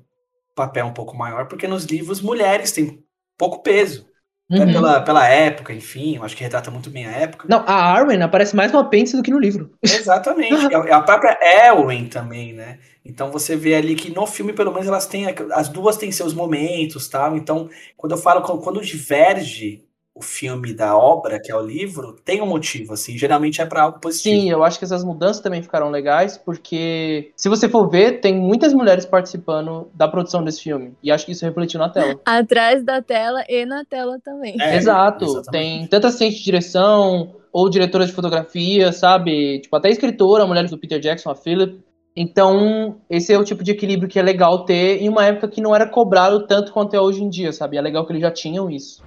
C: papel um pouco maior, porque nos livros mulheres têm pouco peso. Até
A: Uhum.
C: pela, pela época, enfim, eu acho que retrata muito bem a época.
A: Não, a Arwen aparece mais no apêndice do que no livro.
C: Exatamente. É a própria Elwen também, né? Então você vê ali que no filme, pelo menos, elas têm. As duas têm seus momentos, tal. Então, quando eu falo, quando diverge o filme da obra, que é o livro, tem um motivo, assim, geralmente é para algo positivo.
A: Sim, eu acho que essas mudanças também ficaram legais, porque se você for ver, tem muitas mulheres participando da produção desse filme, e acho que isso refletiu na tela.
B: Atrás da tela e na tela também.
C: É,
A: Exato,
C: exatamente.
A: tem tanta assistente de direção, ou diretora de fotografia, sabe? Tipo, até escritora, mulheres do Peter Jackson, a Philip. Então, esse é o tipo de equilíbrio que é legal ter em uma época que não era cobrado tanto quanto é hoje em dia, sabe? É legal que eles já tinham isso.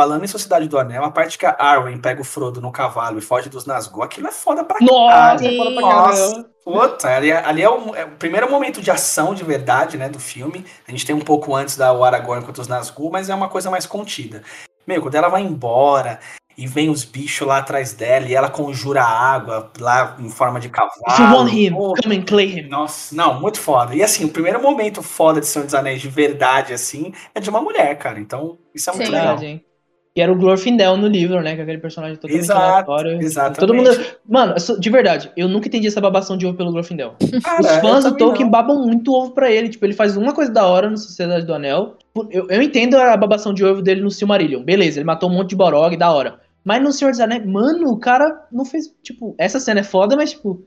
C: Falando em Sociedade do Anel, a parte que a Arwen pega o Frodo no cavalo e foge dos Nazgûl, aquilo é foda pra
A: Nossa,
C: caralho.
A: é foda pra
C: Nossa.
A: caramba.
C: Puta, ali, é- ali é, o, é o primeiro momento de ação de verdade, né, do filme. A gente tem um pouco antes da o Aragorn contra os Nazgûl, mas é uma coisa mais contida. Meu, quando ela vai embora e vem os bichos lá atrás dela e ela conjura água lá em forma de cavalo.
A: If you want him,
C: Puta,
A: come and claim him.
C: Nossa, não, muito foda. E assim, o primeiro momento foda de Senhor dos Anéis de verdade, assim, é de uma mulher, cara. Então, isso é muito
B: Sim.
C: legal.
A: Verdade, hein? E era o Glorfindel no livro, né? Que é aquele personagem totalmente
C: Exato,
A: aleatório.
C: exatamente.
A: Todo mundo. Mano, de verdade, eu nunca entendi essa babação de ovo pelo Glorfindel.
C: Cara,
A: Os fãs do Tolkien
C: não.
A: babam muito ovo pra ele. Tipo, ele faz uma coisa da hora no Sociedade do Anel. Eu, eu entendo a babação de ovo dele no Silmarillion. Beleza, ele matou um monte de Borog, da hora. Mas no Senhor dos Anéis, mano, o cara não fez. Tipo, essa cena é foda, mas, tipo.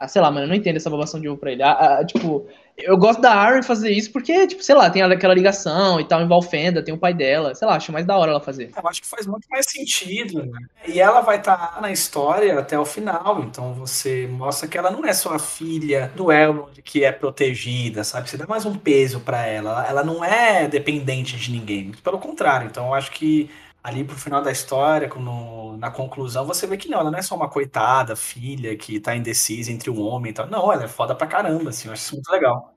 A: Ah, sei lá, mano, eu não entendo essa babação de ovo pra ele. Ah, ah, tipo, eu gosto da Arwen fazer isso porque, tipo, sei lá, tem aquela ligação e tal, em Valfenda, tem o pai dela. Sei lá, acho mais da hora ela fazer.
C: Eu acho que faz muito mais sentido, né? E ela vai estar na história até o final, então você mostra que ela não é só a filha do Elrond que é protegida, sabe? Você dá mais um peso pra ela. Ela não é dependente de ninguém, pelo contrário. Então eu acho que ali pro final da história, no- na conclusão, você vê que não, ela não é só uma coitada, filha que tá indecisa entre um homem e tal. Não, ela é foda pra caramba, assim, eu acho isso muito legal.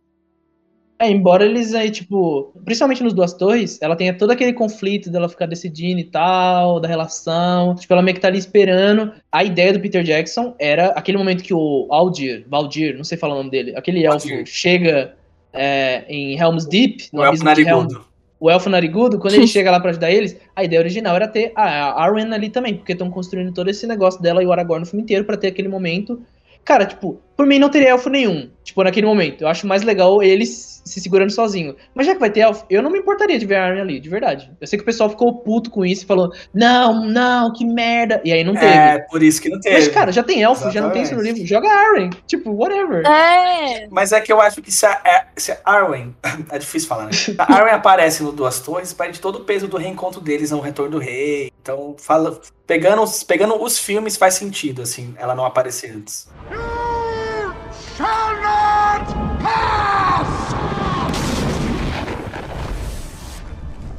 A: É, embora eles aí, tipo, principalmente nos Duas Torres, ela tenha todo aquele conflito dela ficar decidindo e tal, da relação, tipo, ela meio que tá ali esperando. A ideia do Peter Jackson era aquele momento que o Aldir, Valdir, não sei falar o nome dele, aquele elfo chega é, em Helm's Deep, no
C: O Elfo
A: abismo
C: narigudo.
A: O elfo narigudo, quando ele chega lá pra ajudar eles, a ideia original era ter a Arwen ali também, porque estão construindo todo esse negócio dela e o Aragorn no filme inteiro pra ter aquele momento. Cara, tipo, por mim não teria elfo nenhum, tipo, naquele momento. Eu acho mais legal eles se segurando sozinho. Mas já que vai ter elfo, eu não me importaria de ver a Arwen ali, de verdade. Eu sei que o pessoal ficou puto com isso e falou, não, não, que merda. E aí não teve.
C: É, por isso que não teve.
A: Mas, cara, já tem elfo, já não tem isso no
C: Exatamente.
A: livro. Joga a Arwen. Tipo, whatever.
B: É,
C: Mas é que eu acho que se a, é- se a Arwen. É difícil falar, né? A Arwen aparece no Duas Torres, perde todo o peso do reencontro deles no Retorno do Rei. Então, fala, pegando, os- pegando os filmes, faz sentido, assim, ela não aparecer antes.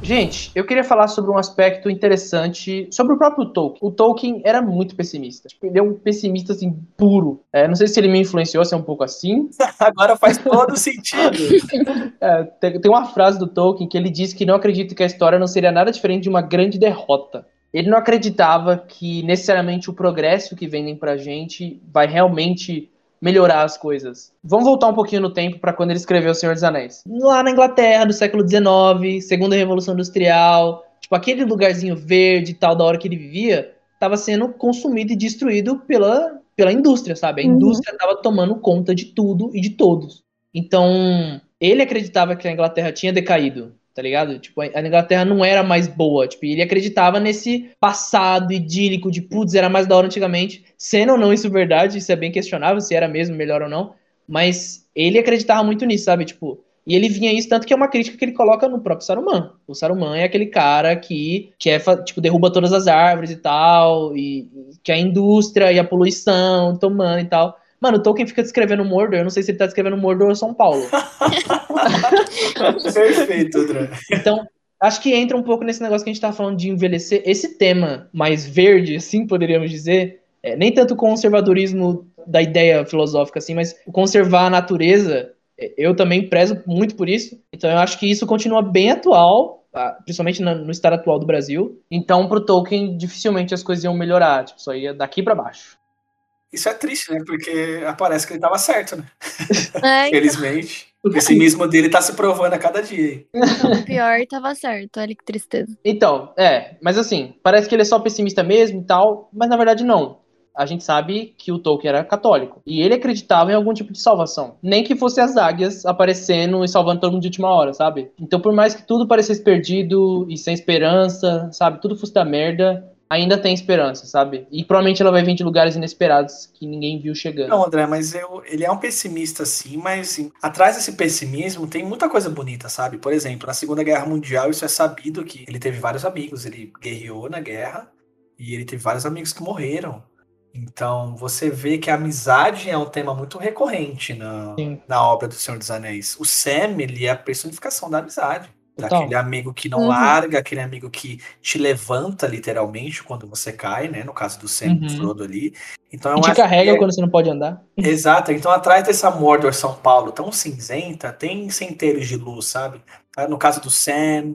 A: Gente, eu queria falar sobre um aspecto interessante sobre o próprio Tolkien. O Tolkien era muito pessimista. Tipo, ele é um pessimista, assim, puro. É, não sei se ele me influenciou, se é um pouco assim.
C: Agora faz todo sentido.
A: É, tem, tem uma frase do Tolkien que ele diz que não acredita que a história não seria nada diferente de uma grande derrota. Ele não acreditava que necessariamente o progresso que vendem pra gente vai realmente melhorar as coisas. Vamos voltar um pouquinho no tempo para quando ele escreveu O Senhor dos Anéis. Lá na Inglaterra, do século XIX, segunda Revolução Industrial, tipo aquele lugarzinho verde e tal da hora que ele vivia, estava sendo consumido e destruído pela, pela indústria, sabe? A
B: Uhum.
A: indústria estava tomando conta de tudo e de todos. Então, ele acreditava que a Inglaterra tinha decaído, tá ligado? Tipo, a Inglaterra não era mais boa. Tipo, ele acreditava nesse passado idílico de, putz, era mais da hora antigamente. Sendo ou não isso verdade, isso é bem questionável, se era mesmo melhor ou não. Mas ele acreditava muito nisso, sabe? Tipo, e ele vinha isso, tanto que é uma crítica que ele coloca no próprio Saruman. O Saruman é aquele cara que, que é, tipo, derruba todas as árvores e tal, e que a indústria e a poluição tomando e tal. Mano, o Tolkien fica descrevendo Mordor, eu não sei se ele tá descrevendo Mordor ou São Paulo.
C: Perfeito, André.
A: Então, acho que entra um pouco nesse negócio que a gente tava falando de envelhecer. Esse tema mais verde, assim poderíamos dizer, é, nem tanto o conservadorismo da ideia filosófica, assim, mas conservar a natureza, é, eu também prezo muito por isso. Então, eu acho que isso continua bem atual, principalmente no estado atual do Brasil. Então, pro Tolkien, dificilmente as coisas iam melhorar. Tipo, só ia daqui pra baixo.
C: Isso é triste, né? Porque parece que ele tava certo, né?
B: é
C: Felizmente. O pessimismo dele tá se provando a cada dia.
B: então, o pior tava certo. Olha que tristeza.
A: Então, é, mas assim, parece que ele é só pessimista mesmo e tal, mas na verdade não. a gente sabe que o Tolkien era católico. E ele acreditava em algum tipo de salvação. Nem que fosse as águias aparecendo e salvando todo mundo de última hora, sabe? Então, por mais que tudo parecesse perdido e sem esperança, sabe? Tudo fosse da merda, ainda tem esperança, sabe? E provavelmente ela vai vir de lugares inesperados que ninguém viu chegando.
C: Não, André, mas eu, ele é um pessimista sim, mas assim, atrás desse pessimismo tem muita coisa bonita, sabe? Por exemplo, na Segunda Guerra Mundial, isso é sabido que ele teve vários amigos, ele guerreou na guerra e ele teve vários amigos que morreram. Então, você vê que a amizade é um tema muito recorrente na, na obra do Senhor dos Anéis. O Sam, ele é a personificação da amizade.
A: Total.
C: Daquele amigo que não
B: Uhum.
C: larga, aquele amigo que te levanta literalmente quando você cai, né? No caso do Sam e
A: Uhum.
C: Frodo ali. Então eu
A: E te carrega
C: é-
A: quando você não pode andar.
C: Exato, então atrás dessa Mordor São Paulo tão cinzenta, tem centeiros de luz, sabe? Ah, No caso do Sam,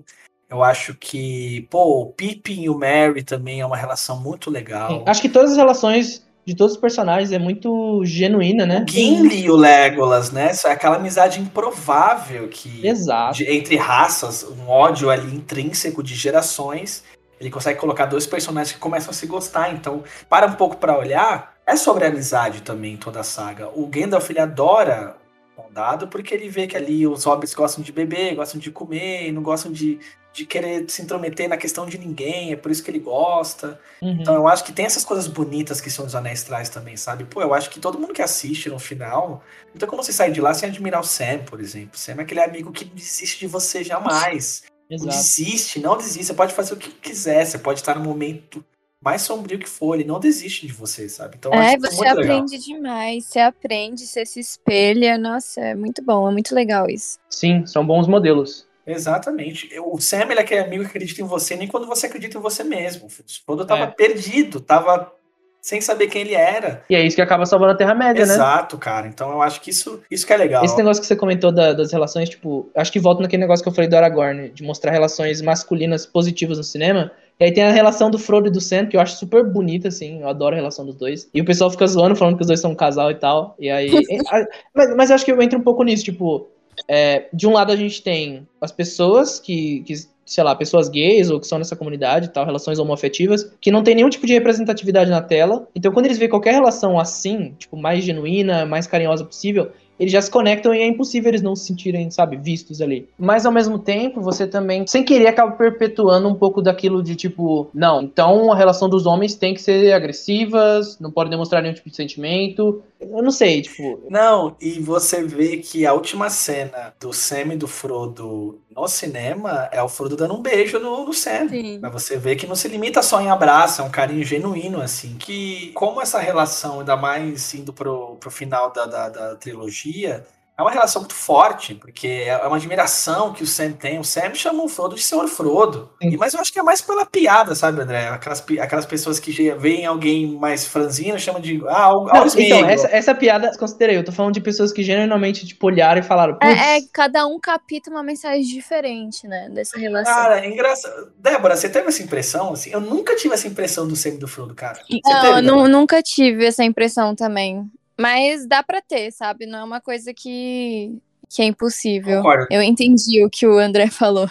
C: eu acho que, pô, o Pippin e o Merry também é uma relação muito legal.
A: Acho que todas as relações de todos os personagens é muito genuína, né?
C: O Gimli e o Legolas, né? Isso é aquela amizade improvável que
A: Exato.
C: de- entre raças, um ódio ali intrínseco de gerações. Ele consegue colocar dois personagens que começam a se gostar. Então, para um pouco para olhar, é sobre amizade também toda a saga. O Gandalf ele adora o Condado porque ele vê que ali os hobbits gostam de beber, gostam de comer, e não gostam de, de querer se intrometer na questão de ninguém. É por isso que ele gosta.
A: Uhum.
C: Então eu acho que tem essas coisas bonitas que Senhor dos Anéis traz também, sabe? Pô, eu acho que todo mundo que assiste no final, tem como você sair de lá sem admirar o Sam, por exemplo. O Sam é aquele amigo que desiste de você jamais. Não
A: Exato.
C: desiste, não desiste. Você pode fazer o que quiser, você pode estar no momento mais sombrio que for, ele não desiste de você, sabe? Então
B: É,
C: acho que
B: você
C: muito legal.
B: aprende demais, você aprende, você se espelha. Nossa, é muito bom, é muito legal isso.
A: Sim, são bons modelos.
C: Exatamente. O Sam ele é aquele amigo que acredita em você nem quando você acredita em você mesmo. O Frodo tava
A: É.
C: perdido, tava sem saber quem ele era.
A: E é isso que acaba salvando a Terra-média, né?
C: Exato, cara. Então eu acho que isso, isso que é legal.
A: Esse negócio que você comentou da- das relações, tipo, acho que volta naquele negócio que eu falei do Aragorn, de mostrar relações masculinas positivas no cinema. E aí tem a relação do Frodo e do Sam, que eu acho super bonita, assim, eu adoro a relação dos dois. E o pessoal fica zoando, falando que os dois são um casal e tal. E aí. mas, mas eu acho que eu entro um pouco nisso, tipo, é, de um lado a gente tem as pessoas que, que, sei lá, pessoas gays ou que são nessa comunidade e tal, relações homoafetivas, que não tem nenhum tipo de representatividade na tela. Então quando eles veem qualquer relação assim, tipo, mais genuína, mais carinhosa possível, eles já se conectam e é impossível eles não se sentirem, sabe, vistos ali. Mas ao mesmo tempo, você também, sem querer, acaba perpetuando um pouco daquilo de tipo, não, então a relação dos homens tem que ser agressivas, não pode demonstrar nenhum tipo de sentimento. Eu não sei, tipo.
C: Não, e você vê que a última cena do Sam e do Frodo no cinema é o Frodo dando um beijo no, no Sam.
B: Sim.
C: Pra você ver que não se limita só em abraço, é um carinho genuíno, assim. Que, como essa relação, ainda mais indo pro, pro final da, da, da trilogia, é uma relação muito forte, porque é uma admiração que o Sam tem. O Sam chama o Frodo de Senhor Frodo.
A: Sim.
C: E, mas eu acho que é mais pela piada, sabe, André? Aquelas, aquelas pessoas que veem alguém mais franzino, chamam de. Ah, o,
A: Não, então, essa, essa piada considerei. Eu tô falando de pessoas que genuinamente, tipo, olharam e falaram. "Putz,
B: É, é, cada um capta uma mensagem diferente, né? Dessa relação.
C: Cara, é engraçado. Débora, você teve essa impressão? Assim, eu nunca tive essa impressão do Sam e do Frodo, cara. Você
B: Não,
C: teve,
B: eu nunca tive essa impressão também. Mas dá pra ter, sabe? Não é uma coisa que, que é impossível.
C: Concordo.
B: Eu entendi o que o André falou.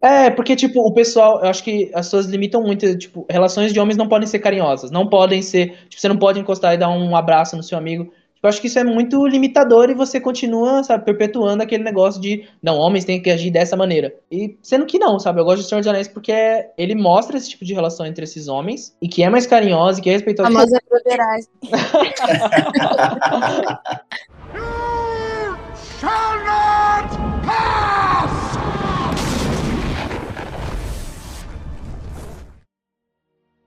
A: É, porque, tipo, o pessoal, eu acho que as pessoas limitam muito, tipo, relações de homens não podem ser carinhosas, não podem ser, tipo, você não pode encostar e dar um abraço no seu amigo. Eu acho que isso é muito limitador e você continua, sabe, perpetuando aquele negócio de, não, homens têm que agir dessa maneira. E sendo que não, sabe, eu gosto de Senhor dos Anéis porque ele mostra esse tipo de relação entre esses homens e que é mais carinhosa e que é
B: A
A: respeitosa.
B: famosa broderagem.
D: You shall not pass!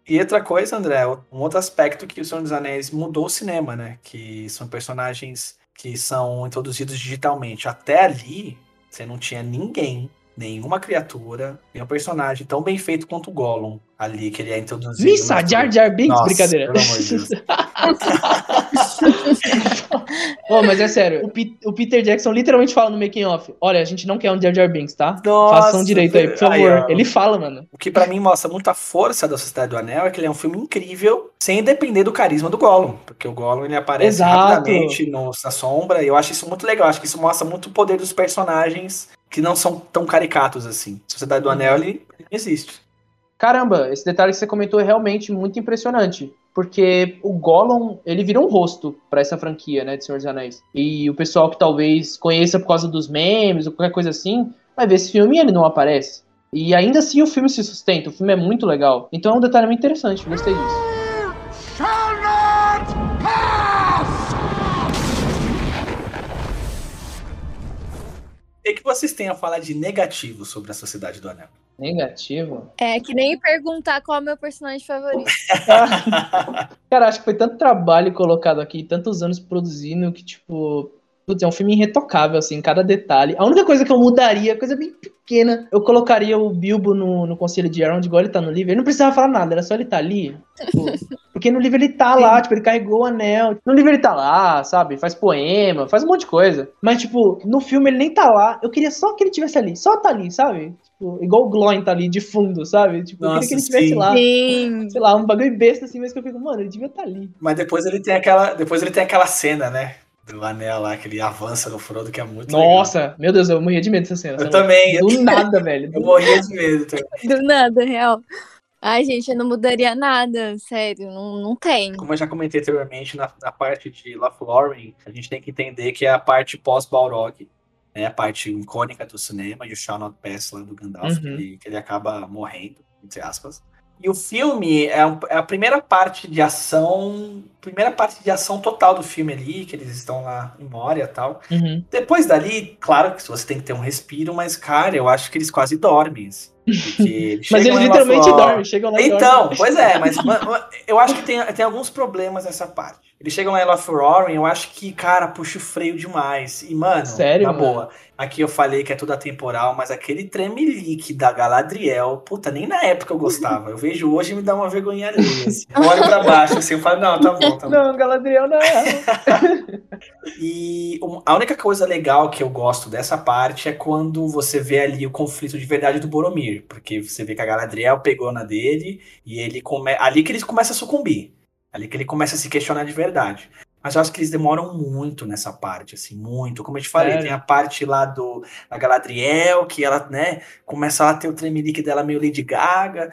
C: E outra coisa, André, um outro aspecto que o Senhor dos Anéis mudou o cinema, né? Que são personagens que são introduzidos digitalmente. Até ali, você não tinha ninguém, nenhuma criatura, nenhum personagem tão bem feito quanto o Gollum ali, que ele é introduzido.
A: Missa, Jar Jar Binks,
C: Nossa,
A: brincadeira.
C: pelo amor de Deus.
A: Pô, mas é sério, o, Pe- o Peter Jackson literalmente fala no making off, olha, a gente não quer um Jar Jar Binks, tá?
C: Nossa,
A: Façam direito aí, por favor. ele fala, mano.
C: O que pra mim mostra muita força da Sociedade do Anel é que ele é um filme incrível, sem depender do carisma do Gollum. Porque o Gollum ele aparece
A: Exato.
C: rapidamente no- na sombra, e eu acho isso muito legal. Acho que isso mostra muito o poder dos personagens que não são tão caricatos assim. Sociedade do Anel, ele, existe.
A: Caramba, esse detalhe que você comentou é realmente muito impressionante. porque o Gollum, ele virou um rosto pra essa franquia, né, de Senhor dos Anéis. E o pessoal que talvez conheça por causa dos memes ou qualquer coisa assim, vai ver esse filme e ele não aparece. E ainda assim o filme se sustenta, o filme é muito legal. Então é um detalhe muito interessante, gostei disso.
C: O que vocês têm a falar de negativo sobre a Sociedade do Anel?
A: Negativo?
B: É que nem perguntar qual é o meu personagem favorito.
A: Cara, acho que foi tanto trabalho colocado aqui, tantos anos produzindo, que, tipo, putz, é um filme irretocável, assim, cada detalhe. A única coisa que eu mudaria, coisa bem pequena, eu colocaria o Bilbo no, no conselho de Elrond, igual ele tá no livro. Ele não precisava falar nada, era só ele tá ali. Tipo, porque no livro ele tá lá, tipo, ele carregou o anel. No livro ele tá lá, sabe? Faz poema, faz um monte de coisa. Mas, tipo, no filme ele nem tá lá. Eu queria só que ele tivesse ali, só tá ali, sabe? Tipo, igual o Gloin tá ali de fundo, sabe? Tipo, eu
C: Nossa,
A: queria que ele estivesse lá.
B: Sim.
A: Sei lá, um bagulho besta assim, mas que eu fico, mano, ele devia estar ali.
C: Mas depois ele tem aquela, depois ele tem aquela cena, né? Do anel lá, que ele avança no Frodo, que é muito legal.
A: Nossa, meu Deus, eu morria de medo dessa cena.
C: Eu
A: sabe?
C: também, eu,
A: Do nada, velho.
C: eu morria de medo também.
B: Do nada, real. Ai, gente, eu não mudaria nada, sério, não, não tem.
C: Como eu já comentei anteriormente, na, na parte de Lothlórien, a gente tem que entender que é a parte pós-Balrog, né? A parte icônica do cinema, e o Shall Not Pass lá do Gandalf,
A: Uhum.
C: que, que ele acaba morrendo, entre aspas. E o filme é, é a primeira parte de ação, primeira parte de ação total do filme ali, que eles estão lá em Moria e tal.
A: Uhum.
C: Depois dali, claro que você tem que ter um respiro, mas, cara, eu acho que eles quase dormem. assim. Eles
A: Mas eles literalmente dormem, chegam lá e
C: então,
A: dormem.
C: pois é, mas ma- ma- eu acho que tem, tem alguns problemas nessa parte. Eles chegam lá em Lothlórien, eu acho que, cara, puxa o freio demais. E, mano,
A: Sério,
C: na
A: mano?
C: boa, aqui eu falei que é tudo atemporal, mas aquele tremelique da Galadriel, puta, nem na época eu gostava. Eu vejo hoje e me dá uma vergonha alheia, assim. Eu olho pra baixo, assim, eu falo, não, tá bom, tá bom.
A: Não, Galadriel não.
C: E a única coisa legal que eu gosto dessa parte é quando você vê ali o conflito de verdade do Boromir, porque você vê que a Galadriel pegou na dele e ele come... ali que ele começa a sucumbir, ali que ele começa a se questionar de verdade. Mas eu acho que eles demoram muito nessa parte, assim, muito. Como eu te falei,
A: Sério?
C: tem a parte lá do da Galadriel, que ela, né, começa a ter o tremelique dela meio Lady Gaga.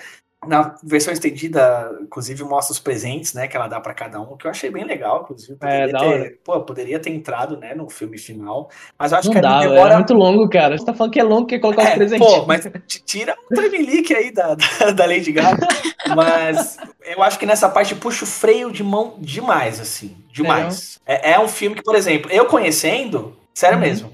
C: Na versão estendida, inclusive, mostra os presentes, né, que ela dá pra cada um, que eu achei bem legal, inclusive.
A: É,
C: Poderia
A: da
C: ter-. Pô, poderia ter entrado, né, no filme final. Mas eu acho
A: Não
C: que
A: dá,
C: demora.
A: É muito longo, cara. Você tá falando que é longo, quer colocar os
C: É,
A: presentes.
C: pô, mas tira um tremelique aí da, da, da Lady Gaga. Mas eu acho que nessa parte puxa o freio de mão demais, assim. Demais. É, é um filme que, por exemplo, eu conhecendo, sério
A: Uhum.
C: mesmo,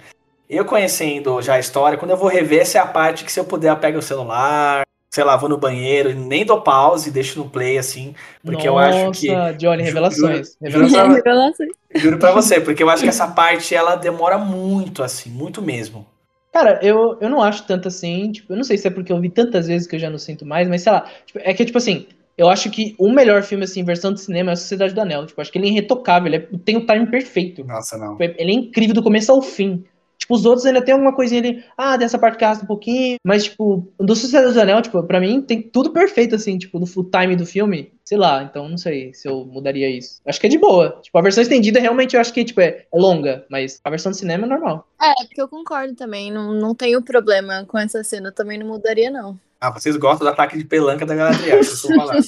C: eu conhecendo já a história, quando eu vou rever, essa é a parte que se eu puder eu pego o celular, sei lá, vou no banheiro, e nem dou pause, deixo no play, assim, porque eu acho que.
A: Nossa, Johnny, revelações.
C: juro-
A: revelações.
C: pra-
B: Revelações.
C: Juro pra você, porque eu acho que essa parte ela demora muito, assim, muito mesmo.
A: Cara, eu, eu não acho tanto assim, tipo, eu não sei se é porque eu vi tantas vezes que eu já não sinto mais, mas sei lá, tipo, é que, tipo assim, eu acho que o melhor filme, assim, versão de cinema é a Sociedade do Anel, tipo, acho que ele é irretocável, ele é- tem o time perfeito,
C: Nossa, não.
A: Tipo, ele é incrível do começo ao fim. Tipo, os outros ainda tem alguma coisinha ali, ah, dessa parte que arrasta um pouquinho, mas, tipo, do Sociedade do Anel, tipo, pra mim tem tudo perfeito, assim, tipo, no time do filme, sei lá, então não sei se eu mudaria isso. Acho que é de boa. Tipo, a versão estendida realmente eu acho que, tipo, é, é longa, mas a versão de cinema é normal.
B: É, porque eu concordo também, não, não tenho problema com essa cena, também não mudaria, não.
C: Ah, vocês gostam do ataque de pelanca da Galadriel, isso eu tô falando.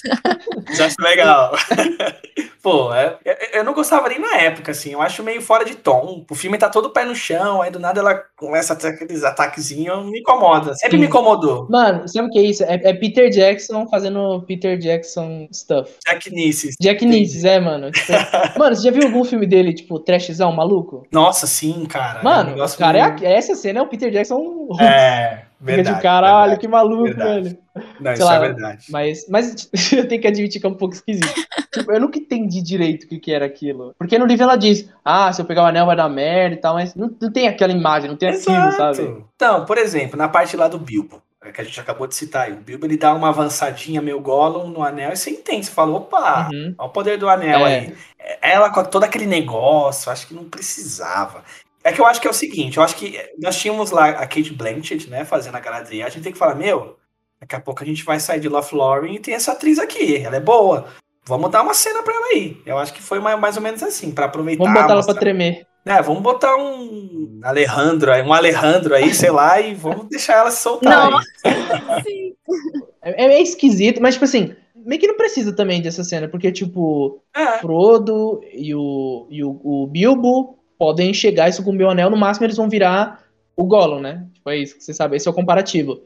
C: Vocês acham legal? Pô, é- é- eu não gostava nem na época, assim. Eu acho meio fora de tom. O filme tá todo pé no chão, aí do nada ela começa a ter aqueles ataquezinhos, me incomoda. Sempre
A: Sim.
C: me incomodou.
A: Mano, sabe o que é isso? É, é Peter Jackson fazendo Peter Jackson stuff.
C: Jack Nisses.
A: Jack Nisses, é, mano. Tipo, mano, você já viu algum filme dele, tipo, trashzão, maluco?
C: Nossa, sim, cara. É um
A: Mano, o
C: negócio
A: cara é,
C: meio-
A: a- essa cena é o Peter Jackson
C: É,
A: Fica
C: verdade.
A: de caralho,
C: verdade.
A: que maluco,
C: verdade.
A: velho.
C: Não, isso
A: sei lá,
C: é verdade.
A: Mas, mas eu tenho que admitir que é um pouco esquisito. Tipo, eu nunca entendi direito o que, que era aquilo. Porque no livro ela diz, ah, se eu pegar o anel vai dar merda e tal, mas não, não tem aquela imagem, não tem aquilo, sabe?
C: Então, por exemplo, na parte lá do Bilbo, é que a gente acabou de citar aí, o Bilbo ele dá uma avançadinha meio Gollum no anel e você entende, você fala, opa,
A: Uhum.
C: olha o poder do anel
A: É.
C: aí. Ela com todo aquele negócio, acho que não precisava. É que eu acho que é o seguinte, eu acho que nós tínhamos lá a Kate Blanchett, né, fazendo a Galadriel, a gente tem que falar, meu, daqui a pouco a gente vai sair de Lothlórien e tem essa atriz aqui, ela é boa. Vamos dar uma cena pra ela aí. Eu acho que foi mais, ou menos assim, pra aproveitar.
A: Vamos botar ela pra
C: mostrar-
A: tremer.
C: é, vamos botar um Alejandro aí, um Alejandro aí, sei lá, e vamos deixar ela se soltar.
B: Não.
C: aí.
B: Sim.
A: É, é meio esquisito, mas tipo assim, meio que não precisa também dessa cena, porque, tipo,
C: É.
A: Frodo e o, e o, o Bilbo podem chegar e sucumbir o anel, no máximo eles vão virar o Gollum, né? Tipo, é isso que você sabe, esse é o comparativo.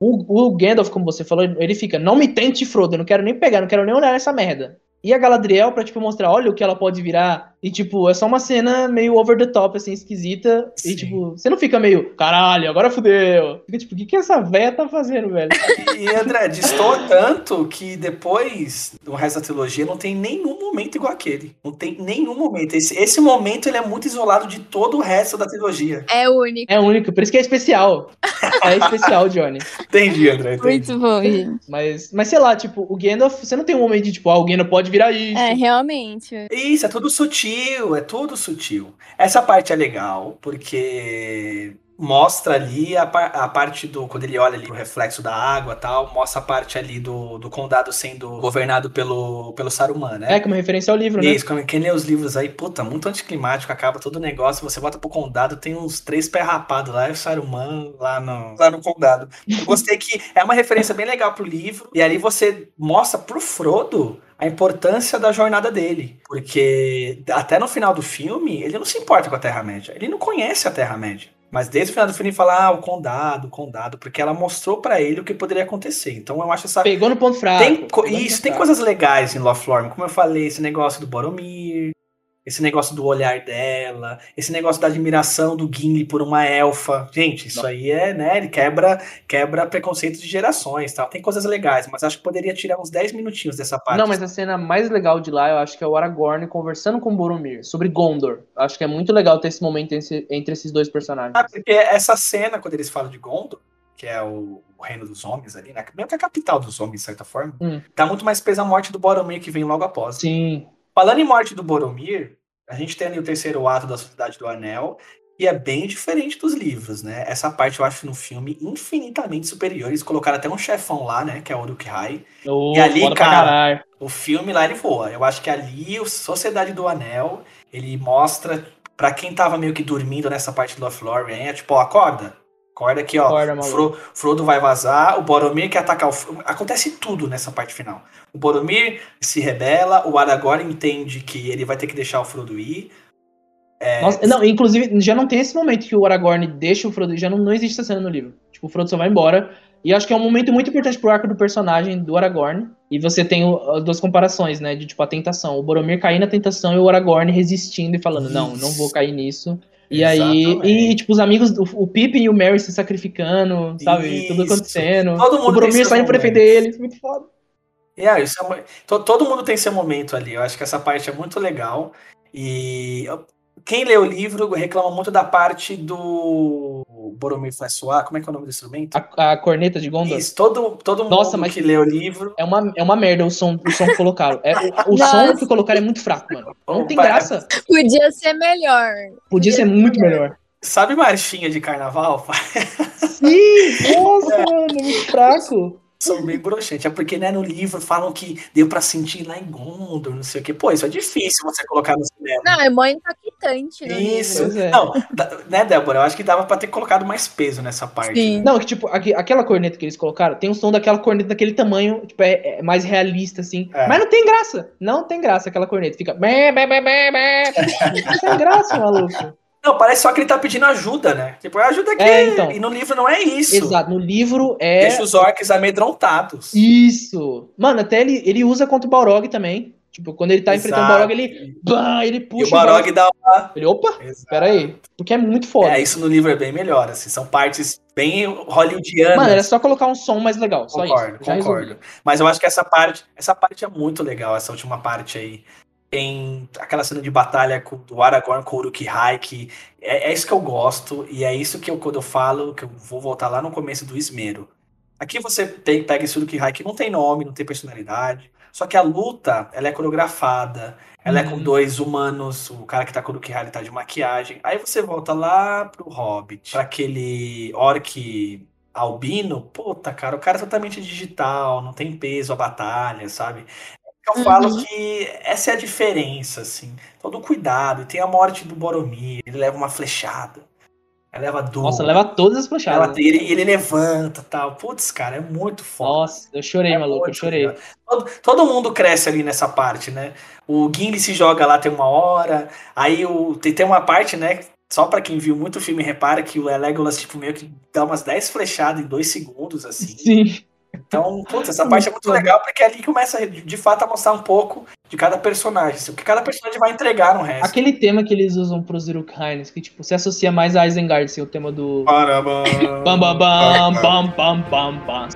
A: O, o Gandalf, como você falou, ele fica, não me tente, Frodo, eu não quero nem pegar, não quero nem olhar essa merda. E a Galadriel, pra, tipo, mostrar, olha o que ela pode virar. E, tipo, é só uma cena meio over the top, assim, esquisita.
C: Sim.
A: E, tipo, você não fica meio, caralho, agora fudeu. Fica, tipo, o que que essa véia tá fazendo, velho?
C: E André, destoa tanto que depois, no resto da trilogia, não tem nenhum momento igual aquele. Não tem nenhum momento. Esse, esse momento ele é muito isolado de todo o resto da trilogia.
B: É único.
A: É único, por isso que é especial. É especial, Johnny.
C: Entendi, André. Entendi.
B: Muito bom, gente.
A: Mas, mas sei lá, tipo, o Gandalf, você não tem um momento de, tipo, ah, o Gandalf pode virar isso.
B: É, realmente.
C: Isso, é tudo sutil, é tudo sutil. Essa parte é legal, porque mostra ali a, par- a parte do. Quando ele olha ali pro reflexo da água e tal, mostra a parte ali do, do condado sendo governado pelo, pelo Saruman, né?
A: É, como referência ao livro, né?
C: Isso, quem lê os livros aí, puta, muito anticlimático, acaba todo o negócio, você volta pro condado, tem uns três pés rapados lá, e o Saruman lá no, lá no condado. Eu gostei que é uma referência bem legal pro livro, e ali você mostra pro Frodo a importância da jornada dele, porque até no final do filme, ele não se importa com a Terra-média, ele não conhece a Terra-média. Mas desde o final do filme ele fala, ah, o condado, o condado, porque ela mostrou pra ele o que poderia acontecer. Então eu acho essa
A: Pegou no ponto fraco.
C: tem isso, tem
A: fraco.
C: coisas legais em Lothlórien, como eu falei, esse negócio do Boromir, esse negócio do olhar dela, esse negócio da admiração do Gimli por uma elfa. Gente, isso
A: Não.
C: aí é, né, ele quebra, quebra preconceitos de gerações, tal. Tem coisas legais, mas acho que poderia tirar uns 10 minutinhos dessa parte.
A: Não, mas a cena mais legal de lá, eu acho que é o Aragorn conversando com o Boromir sobre Gondor. Acho que é muito legal ter esse momento entre, esses dois personagens.
C: Ah, porque essa cena, quando eles falam de Gondor, que é o, o reino dos homens ali, né? Mesmo que é a capital dos homens, de certa forma,
A: Hum.
C: dá muito mais peso a morte do Boromir que vem logo após.
A: Sim.
C: Falando em morte do Boromir, a gente tem ali o terceiro ato da Sociedade do Anel, e é bem diferente dos livros, né? Essa parte eu acho no filme infinitamente superior. Eles colocaram até um chefão lá, né? Que é o Uruk-hai.
A: Oh,
C: E ali, cara. O filme lá ele voa. Eu acho que ali o Sociedade do Anel, ele mostra pra quem tava meio que dormindo nessa parte do Lothlórien, é tipo, ó, acorda. Acorda aqui, ó.
A: Acorda.
C: Fro- Frodo vai vazar, o Boromir quer atacar o Frodo. Acontece tudo nessa parte final. O Boromir se rebela, o Aragorn entende que ele vai ter que deixar o Frodo ir. É,
A: Nossa, não, inclusive, já não tem esse momento que o Aragorn deixa o Frodo. Já não, não existe essa cena no livro. Tipo, o Frodo só vai embora. E acho que é um momento muito importante pro arco do personagem do Aragorn. E você tem o- as duas comparações, né? De tipo a tentação. O Boromir cair na tentação e o Aragorn resistindo e falando, não, não vou cair nisso. E aí,
C: Exatamente.
A: e tipo, os amigos, o, o Pippin e o Merry se sacrificando, sabe? Tudo acontecendo.
C: Todo mundo
A: o
C: seus
A: saindo pra defender eles. Muito foda.
C: É, isso é todo mundo tem seu momento ali. Eu acho que essa parte é muito legal. E quem lê o livro reclama muito da parte do Boromir faz soar. Como é que é o nome do instrumento?
A: A, a corneta de Gondor.
C: Isso, todo, todo mundo
A: Nossa, mas-
C: que lê o livro.
A: É uma, é uma merda o som, o som que colocaram. É, o som que colocaram é muito fraco, mano. Não tem graça.
B: Podia ser melhor.
A: Podia ser muito melhor.
C: Sabe marchinha de carnaval?
A: Sim! Nossa, mano, muito fraco.
C: São bem broxante. É porque né, no livro falam que deu pra sentir lá em Gondor, não sei o quê. Pô, isso é difícil você colocar no cinema.
B: Não, é mó impactante. no
C: Isso.
A: é.
C: Não, né, Débora? Eu acho que dava pra ter colocado mais peso nessa parte.
B: Sim.
C: né?
A: Não, que tipo, aqui- aquela corneta que eles colocaram tem um som daquela corneta daquele tamanho, tipo, é, é mais realista, assim.
C: É.
A: Mas não tem graça. Não tem graça aquela corneta. Fica. Bé, bé, bé, bé, bé. Não tem graça, maluco.
C: Não, parece só que ele tá pedindo ajuda, né? Tipo, ajuda aqui.
A: É, então.
C: E no livro não é isso.
A: Exato. No livro é.
C: Deixa os orcs amedrontados.
A: Isso. Mano, até ele, ele usa contra o Balrog também. Tipo, quando ele tá enfrentando o
C: Exato.
A: Balrog, ele. Bam, ele
C: E
A: puxa
C: o Balrog dá uma.
A: Ele, opa,
C: Exato.
A: pera aí. Porque é muito foda.
C: É, isso no livro é bem melhor, assim. São partes bem hollywoodianas.
A: Mano, era só colocar um som mais legal.
C: Concordo, concordo.
A: resolvi.
C: Mas eu acho que essa parte, essa parte é muito legal, essa última parte aí. Tem aquela cena de batalha com, do Aragorn com o Uruk-hai, que é, é isso que eu gosto, e é isso que eu, quando eu falo, que eu vou voltar lá no começo do Esmero. Aqui você tem, pega esse Uruk-hai que não tem nome, não tem personalidade, só que a luta, ela é coreografada, ela é com
A: Uhum.
C: dois humanos, o cara que tá com o Uruk-hai, ele tá de maquiagem. Aí você volta lá pro Hobbit, pra aquele orc albino, puta, cara, o cara é totalmente digital, não tem peso a batalha, sabe? Eu falo
B: Uhum.
C: que essa é a diferença, assim. Todo cuidado. E tem a morte do Boromir, ele leva uma flechada. Aí leva duas.
A: Nossa, leva todas as flechadas.
C: Ele, ele levanta tal. Putz, cara, é muito foda.
A: Nossa, eu chorei,
C: É
A: maluco, eu chorei.
C: Todo, todo mundo cresce ali nessa parte, né? O Gimli se joga lá tem uma hora. Aí o, tem, tem uma parte, né? Só pra quem viu muito filme repara que o Legolas, tipo, meio que dá umas 10 flechadas em 2 segundos, assim.
A: Sim.
C: Então, putz, essa parte é muito legal porque ali começa de, fato a mostrar um pouco de cada personagem. assim, O que cada personagem vai entregar no resto.
A: Aquele tema que eles usam pros Uruk-haines, que tipo, se associa mais a Isengard, assim, o tema do...
C: Parabam,
A: Bam, bam, bam, bam, bam, bam, bam.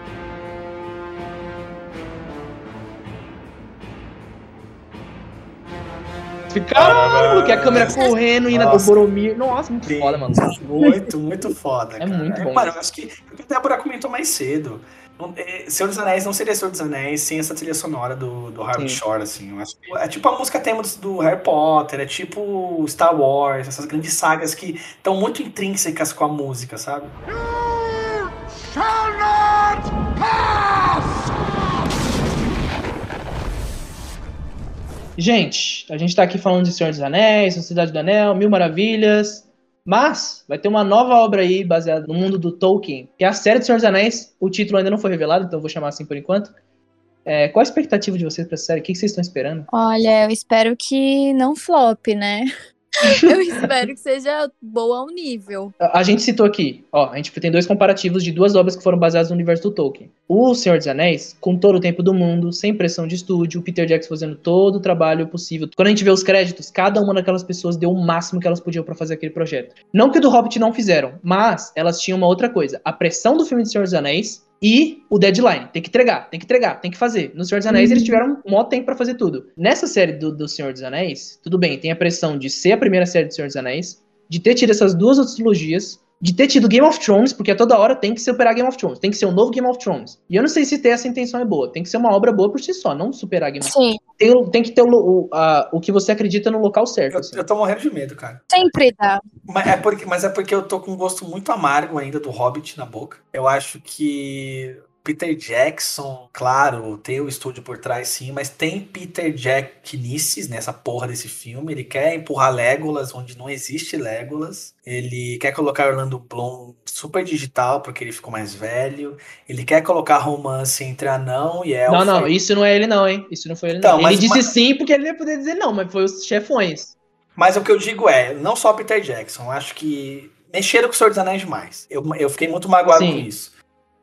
A: Caralho, maluco, e a câmera correndo, indo do
C: Nossa.
A: Boromir. Nossa, muito
C: Sim,
A: foda, mano.
C: Muito, muito foda.
A: É
C: cara.
A: muito bom
C: Mano, acho que o que a Débora comentou mais cedo. É, Senhor dos Anéis não seria Senhor dos Anéis sem essa trilha sonora do, do
A: Sim.
C: Shore, assim. Eu acho que é tipo a música tema do, do Harry Potter, é tipo Star Wars, essas grandes sagas que estão muito intrínsecas com a música, sabe?
D: You shall not pass!
A: Gente, a gente tá aqui falando de Senhor dos Anéis, Sociedade do Anel, Mil Maravilhas. Mas vai ter uma nova obra aí baseada no mundo do Tolkien, que é a série do Senhor dos Anéis. O título ainda não foi revelado, então eu vou chamar assim por enquanto. É, qual a expectativa de vocês pra essa série? O que vocês estão esperando?
B: Olha, eu espero que não flop, né? eu espero que seja boa ao nível.
A: A gente citou aqui, ó, a gente tem dois comparativos de duas obras que foram baseadas no universo do Tolkien. O Senhor dos Anéis, com todo o tempo do mundo, sem pressão de estúdio, o Peter Jackson fazendo todo o trabalho possível. Quando a gente vê os créditos, cada uma daquelas pessoas deu o máximo que elas podiam pra fazer aquele projeto. Não que o do Hobbit não fizeram, mas elas tinham uma outra coisa, a pressão do filme do Senhor dos Anéis e o deadline. Tem que entregar, tem que entregar, tem que fazer. No Senhor dos Anéis
B: Uhum.
A: eles tiveram um maior tempo pra fazer tudo. Nessa série do, do Senhor dos Anéis, tudo bem, tem a pressão de ser a primeira série do Senhor dos Anéis, de ter tido essas duas outras trilogias, de ter tido Game of Thrones, porque a toda hora tem que superar Game of Thrones, tem que ser um novo Game of Thrones. E eu não sei se ter essa intenção é boa, tem que ser uma obra boa por si só, não superar Game of Thrones.
B: Sim,
A: Tem, o- tem que ter o, o, a- o que você acredita no local certo.
C: Eu,
A: assim.
C: eu tô morrendo de medo, cara.
B: sempre dá.
C: Mas é, porque, mas é porque eu tô com um gosto muito amargo ainda do Hobbit na boca. Eu acho que Peter Jackson, claro, tem o estúdio por trás sim, mas tem Peter Jacknices nessa porra desse filme. Ele quer empurrar Legolas onde não existe Legolas. Ele quer colocar Orlando Bloom super digital porque ele ficou mais velho. Ele quer colocar romance entre anão e elfo.
A: Não, não, isso não é ele não, hein? Isso não foi ele
C: Então,
A: não.
C: mas-
A: ele disse
C: mas-
A: sim porque ele ia poder dizer não, mas foi os chefões.
C: Mas o que eu digo é, não só Peter Jackson, acho que mexeram com o Senhor dos Anéis demais. Eu, eu fiquei muito magoado
A: Sim.
C: com isso.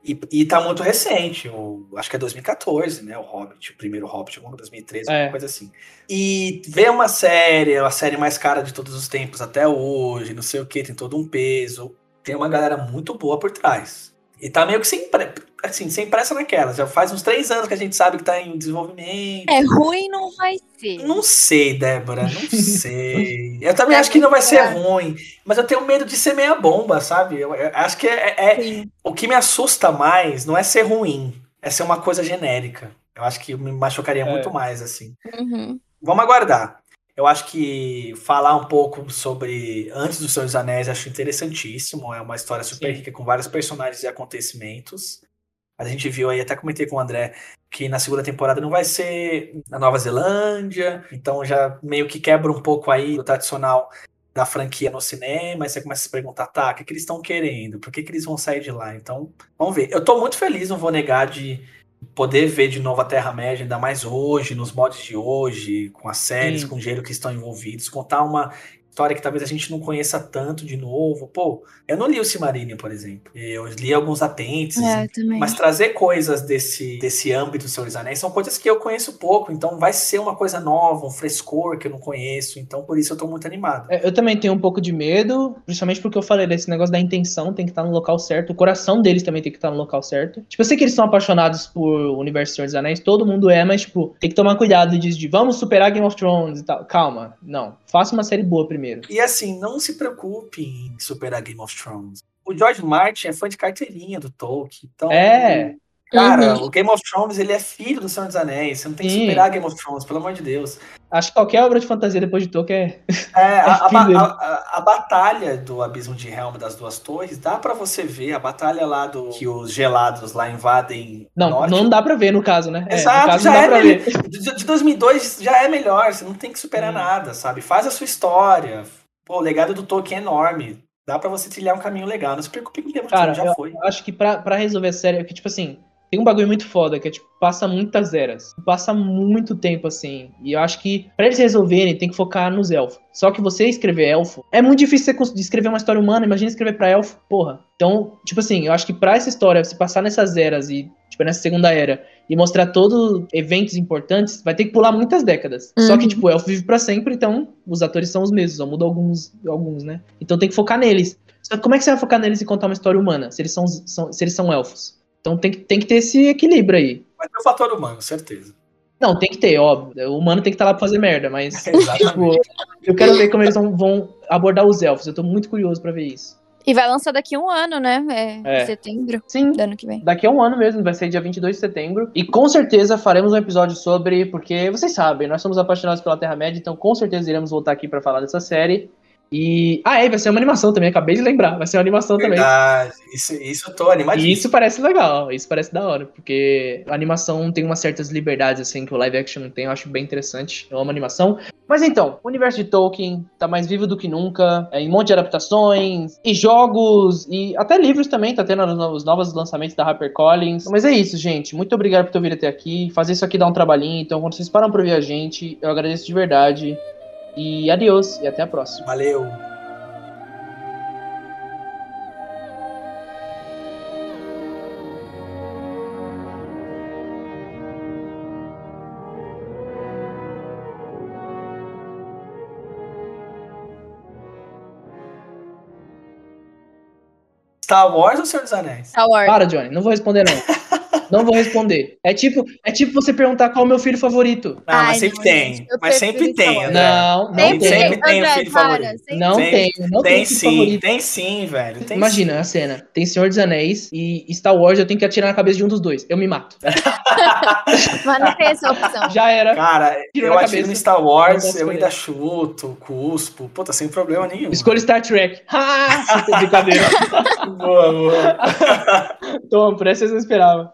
C: E, e tá muito recente, o, acho que é 2014, né? O Hobbit, o primeiro Hobbit, alguma 2013,
A: É.
C: alguma coisa assim. E ver uma série, a série mais cara de todos os tempos até hoje, não sei o que, tem todo um peso. Tem uma galera muito boa por trás. E tá meio que sem, pre- assim, sem pressa naquela. Já faz uns três anos que a gente sabe que tá em desenvolvimento.
B: É ruim, não vai ser.
C: Não sei, Débora, não sei. Eu também acho que não vai ser ruim, mas eu tenho medo de ser meia bomba, sabe? Eu, eu acho que é, é-
B: Sim.
C: o que me assusta mais não é ser ruim, é ser uma coisa genérica. Eu acho que me machucaria
A: É.
C: muito mais, assim.
B: Uhum.
C: Vamos aguardar. Eu acho que falar um pouco sobre Antes dos Senhor dos Anéis acho interessantíssimo. É uma história super
A: Sim.
C: rica com vários personagens e acontecimentos. A gente viu aí, até comentei com o André, que na segunda temporada não vai ser na Nova Zelândia, então já meio que quebra um pouco aí o tradicional da franquia no cinema, aí você começa a se perguntar, tá, o que, que eles estão querendo? Por que, que eles vão sair de lá? Então, vamos ver. Eu tô muito feliz, não vou negar, de poder ver de novo a Terra-média, ainda mais hoje, nos mods de hoje, com as séries,
A: Sim.
C: com o gênero que estão envolvidos, contar uma história que talvez a gente não conheça tanto de novo. Pô, eu não li o Silmarillion, por exemplo. Eu li alguns apêndices,
B: É,
C: mas trazer coisas desse, desse âmbito do Senhor dos Anéis são coisas que eu conheço pouco, então vai ser uma coisa nova, um frescor que eu não conheço, então por isso eu tô muito animado.
A: É, Eu também tenho um pouco de medo, principalmente porque eu falei desse negócio da intenção, tem que estar no local certo, o coração deles também tem que estar no local certo. Tipo, eu sei que eles são apaixonados por o universo do Senhor dos Anéis, todo mundo é, mas, tipo, tem que tomar cuidado e diz de vamos superar Game of Thrones e tal. Calma, não. Faça uma série boa primeiro.
C: E assim, não se preocupe em superar Game of Thrones. O George Martin é fã de carteirinha do Tolkien, então...
A: É.
C: Cara,
B: Uhum.
C: o Game of Thrones, ele é filho do Senhor dos Anéis, você não tem que
A: Sim.
C: superar Game of Thrones, pelo amor de Deus.
A: Acho que qualquer obra de fantasia depois de Tolkien é.
C: É, a, a, a- a- a batalha do Abismo de Helm das Duas Torres, dá pra você ver a batalha lá do que os gelados lá invadem
A: Não,
C: norte.
A: não dá pra ver no caso, né? É,
C: Exato,
A: no caso
C: já é
A: ver.
C: De, de 2002 já é melhor, você não tem que superar
A: Hum.
C: nada, sabe? Faz a sua história. Pô, o legado do Tolkien é enorme. Dá pra você trilhar um caminho legal. Não se preocupe com o tempo,
A: Cara,
C: já
A: eu
C: foi.
A: acho que pra, pra resolver a série, é que, tipo assim, tem um bagulho muito foda, que é, tipo, passa muitas eras. Passa muito tempo, assim. E eu acho que, pra eles resolverem, tem que focar nos elfos. Só que você escrever elfo, é muito difícil você escrever uma história humana, imagina escrever pra elfo, porra. Então, tipo assim, eu acho que pra essa história, se passar nessas eras e, tipo, nessa segunda era, e mostrar todos eventos importantes, vai ter que pular muitas décadas. Só
B: Uhum.
A: que, tipo, o elfo vive pra sempre, então os atores são os mesmos, só muda alguns, alguns, né? Então tem que focar neles. Só que como é que você vai focar neles e contar uma história humana, se eles são, são- se eles são elfos? Então tem que, tem que ter esse equilíbrio aí.
C: Vai ter o fator humano, certeza.
A: Não, tem que ter, óbvio. O humano tem que estar lá pra fazer merda, mas. Tipo, eu quero ver como eles vão, vão abordar os elfos. Eu tô muito curioso pra ver isso.
B: E vai lançar daqui a um ano, né? É,
A: É.
B: em setembro
A: Sim.
B: do ano que vem.
A: Daqui a um ano mesmo, vai ser dia 22 de setembro. E com certeza faremos um episódio sobre, porque vocês sabem, nós somos apaixonados pela Terra-média, então com certeza iremos voltar aqui pra falar dessa série. E. Ah, é, vai ser uma animação também, acabei de lembrar. Vai ser uma animação também.
C: Verdade. Isso, isso eu tô
A: E
C: animadíssimo.
A: isso parece legal, isso parece da hora, porque a animação tem umas certas liberdades, assim, que o live action não tem, eu acho bem interessante. Eu amo animação. Mas então, o universo de Tolkien tá mais vivo do que nunca, é, em um monte de adaptações, e jogos, e até livros também, tá tendo os novos, os novos lançamentos da HarperCollins. Mas é isso, gente. Muito obrigado por ter vindo até aqui. Fazer isso aqui dá um trabalhinho, então quando vocês param pra ouvir a gente, eu agradeço de verdade. E adeus, e até a próxima.
C: Valeu. Star Wars ou Senhor dos Anéis?
B: Star Wars.
A: Para, Johnny, não vou responder não. Não vou responder. É tipo, é tipo você perguntar qual é o meu filho favorito.
C: Ah, mas sempre
B: não,
C: tem.
B: gente, eu
C: mas sempre tem. André.
A: Não, não
C: Sempre
A: tem.
C: tem. Sempre tem o filho
B: para,
C: favorito.
B: sempre
A: Não
C: Tem-
A: tem, não tem,
C: Tem
A: filho
C: sim,
A: favorito.
C: tem sim, velho. Tem
A: Imagina
C: sim.
A: a cena. Tem Senhor dos Anéis e Star Wars, eu tenho que atirar na cabeça de um dos dois. Eu me mato.
B: Mas não tem essa opção.
A: Já era.
C: Cara,
A: Tiro
C: eu
A: na
C: atiro
A: cabeça.
C: no Star Wars, eu ainda chuto, cuspo. Puta, sem problema nenhum.
A: Escolha Star Trek. Ah, brincadeira.
C: Boa, boa.
A: Toma, por essa vocês não esperavam.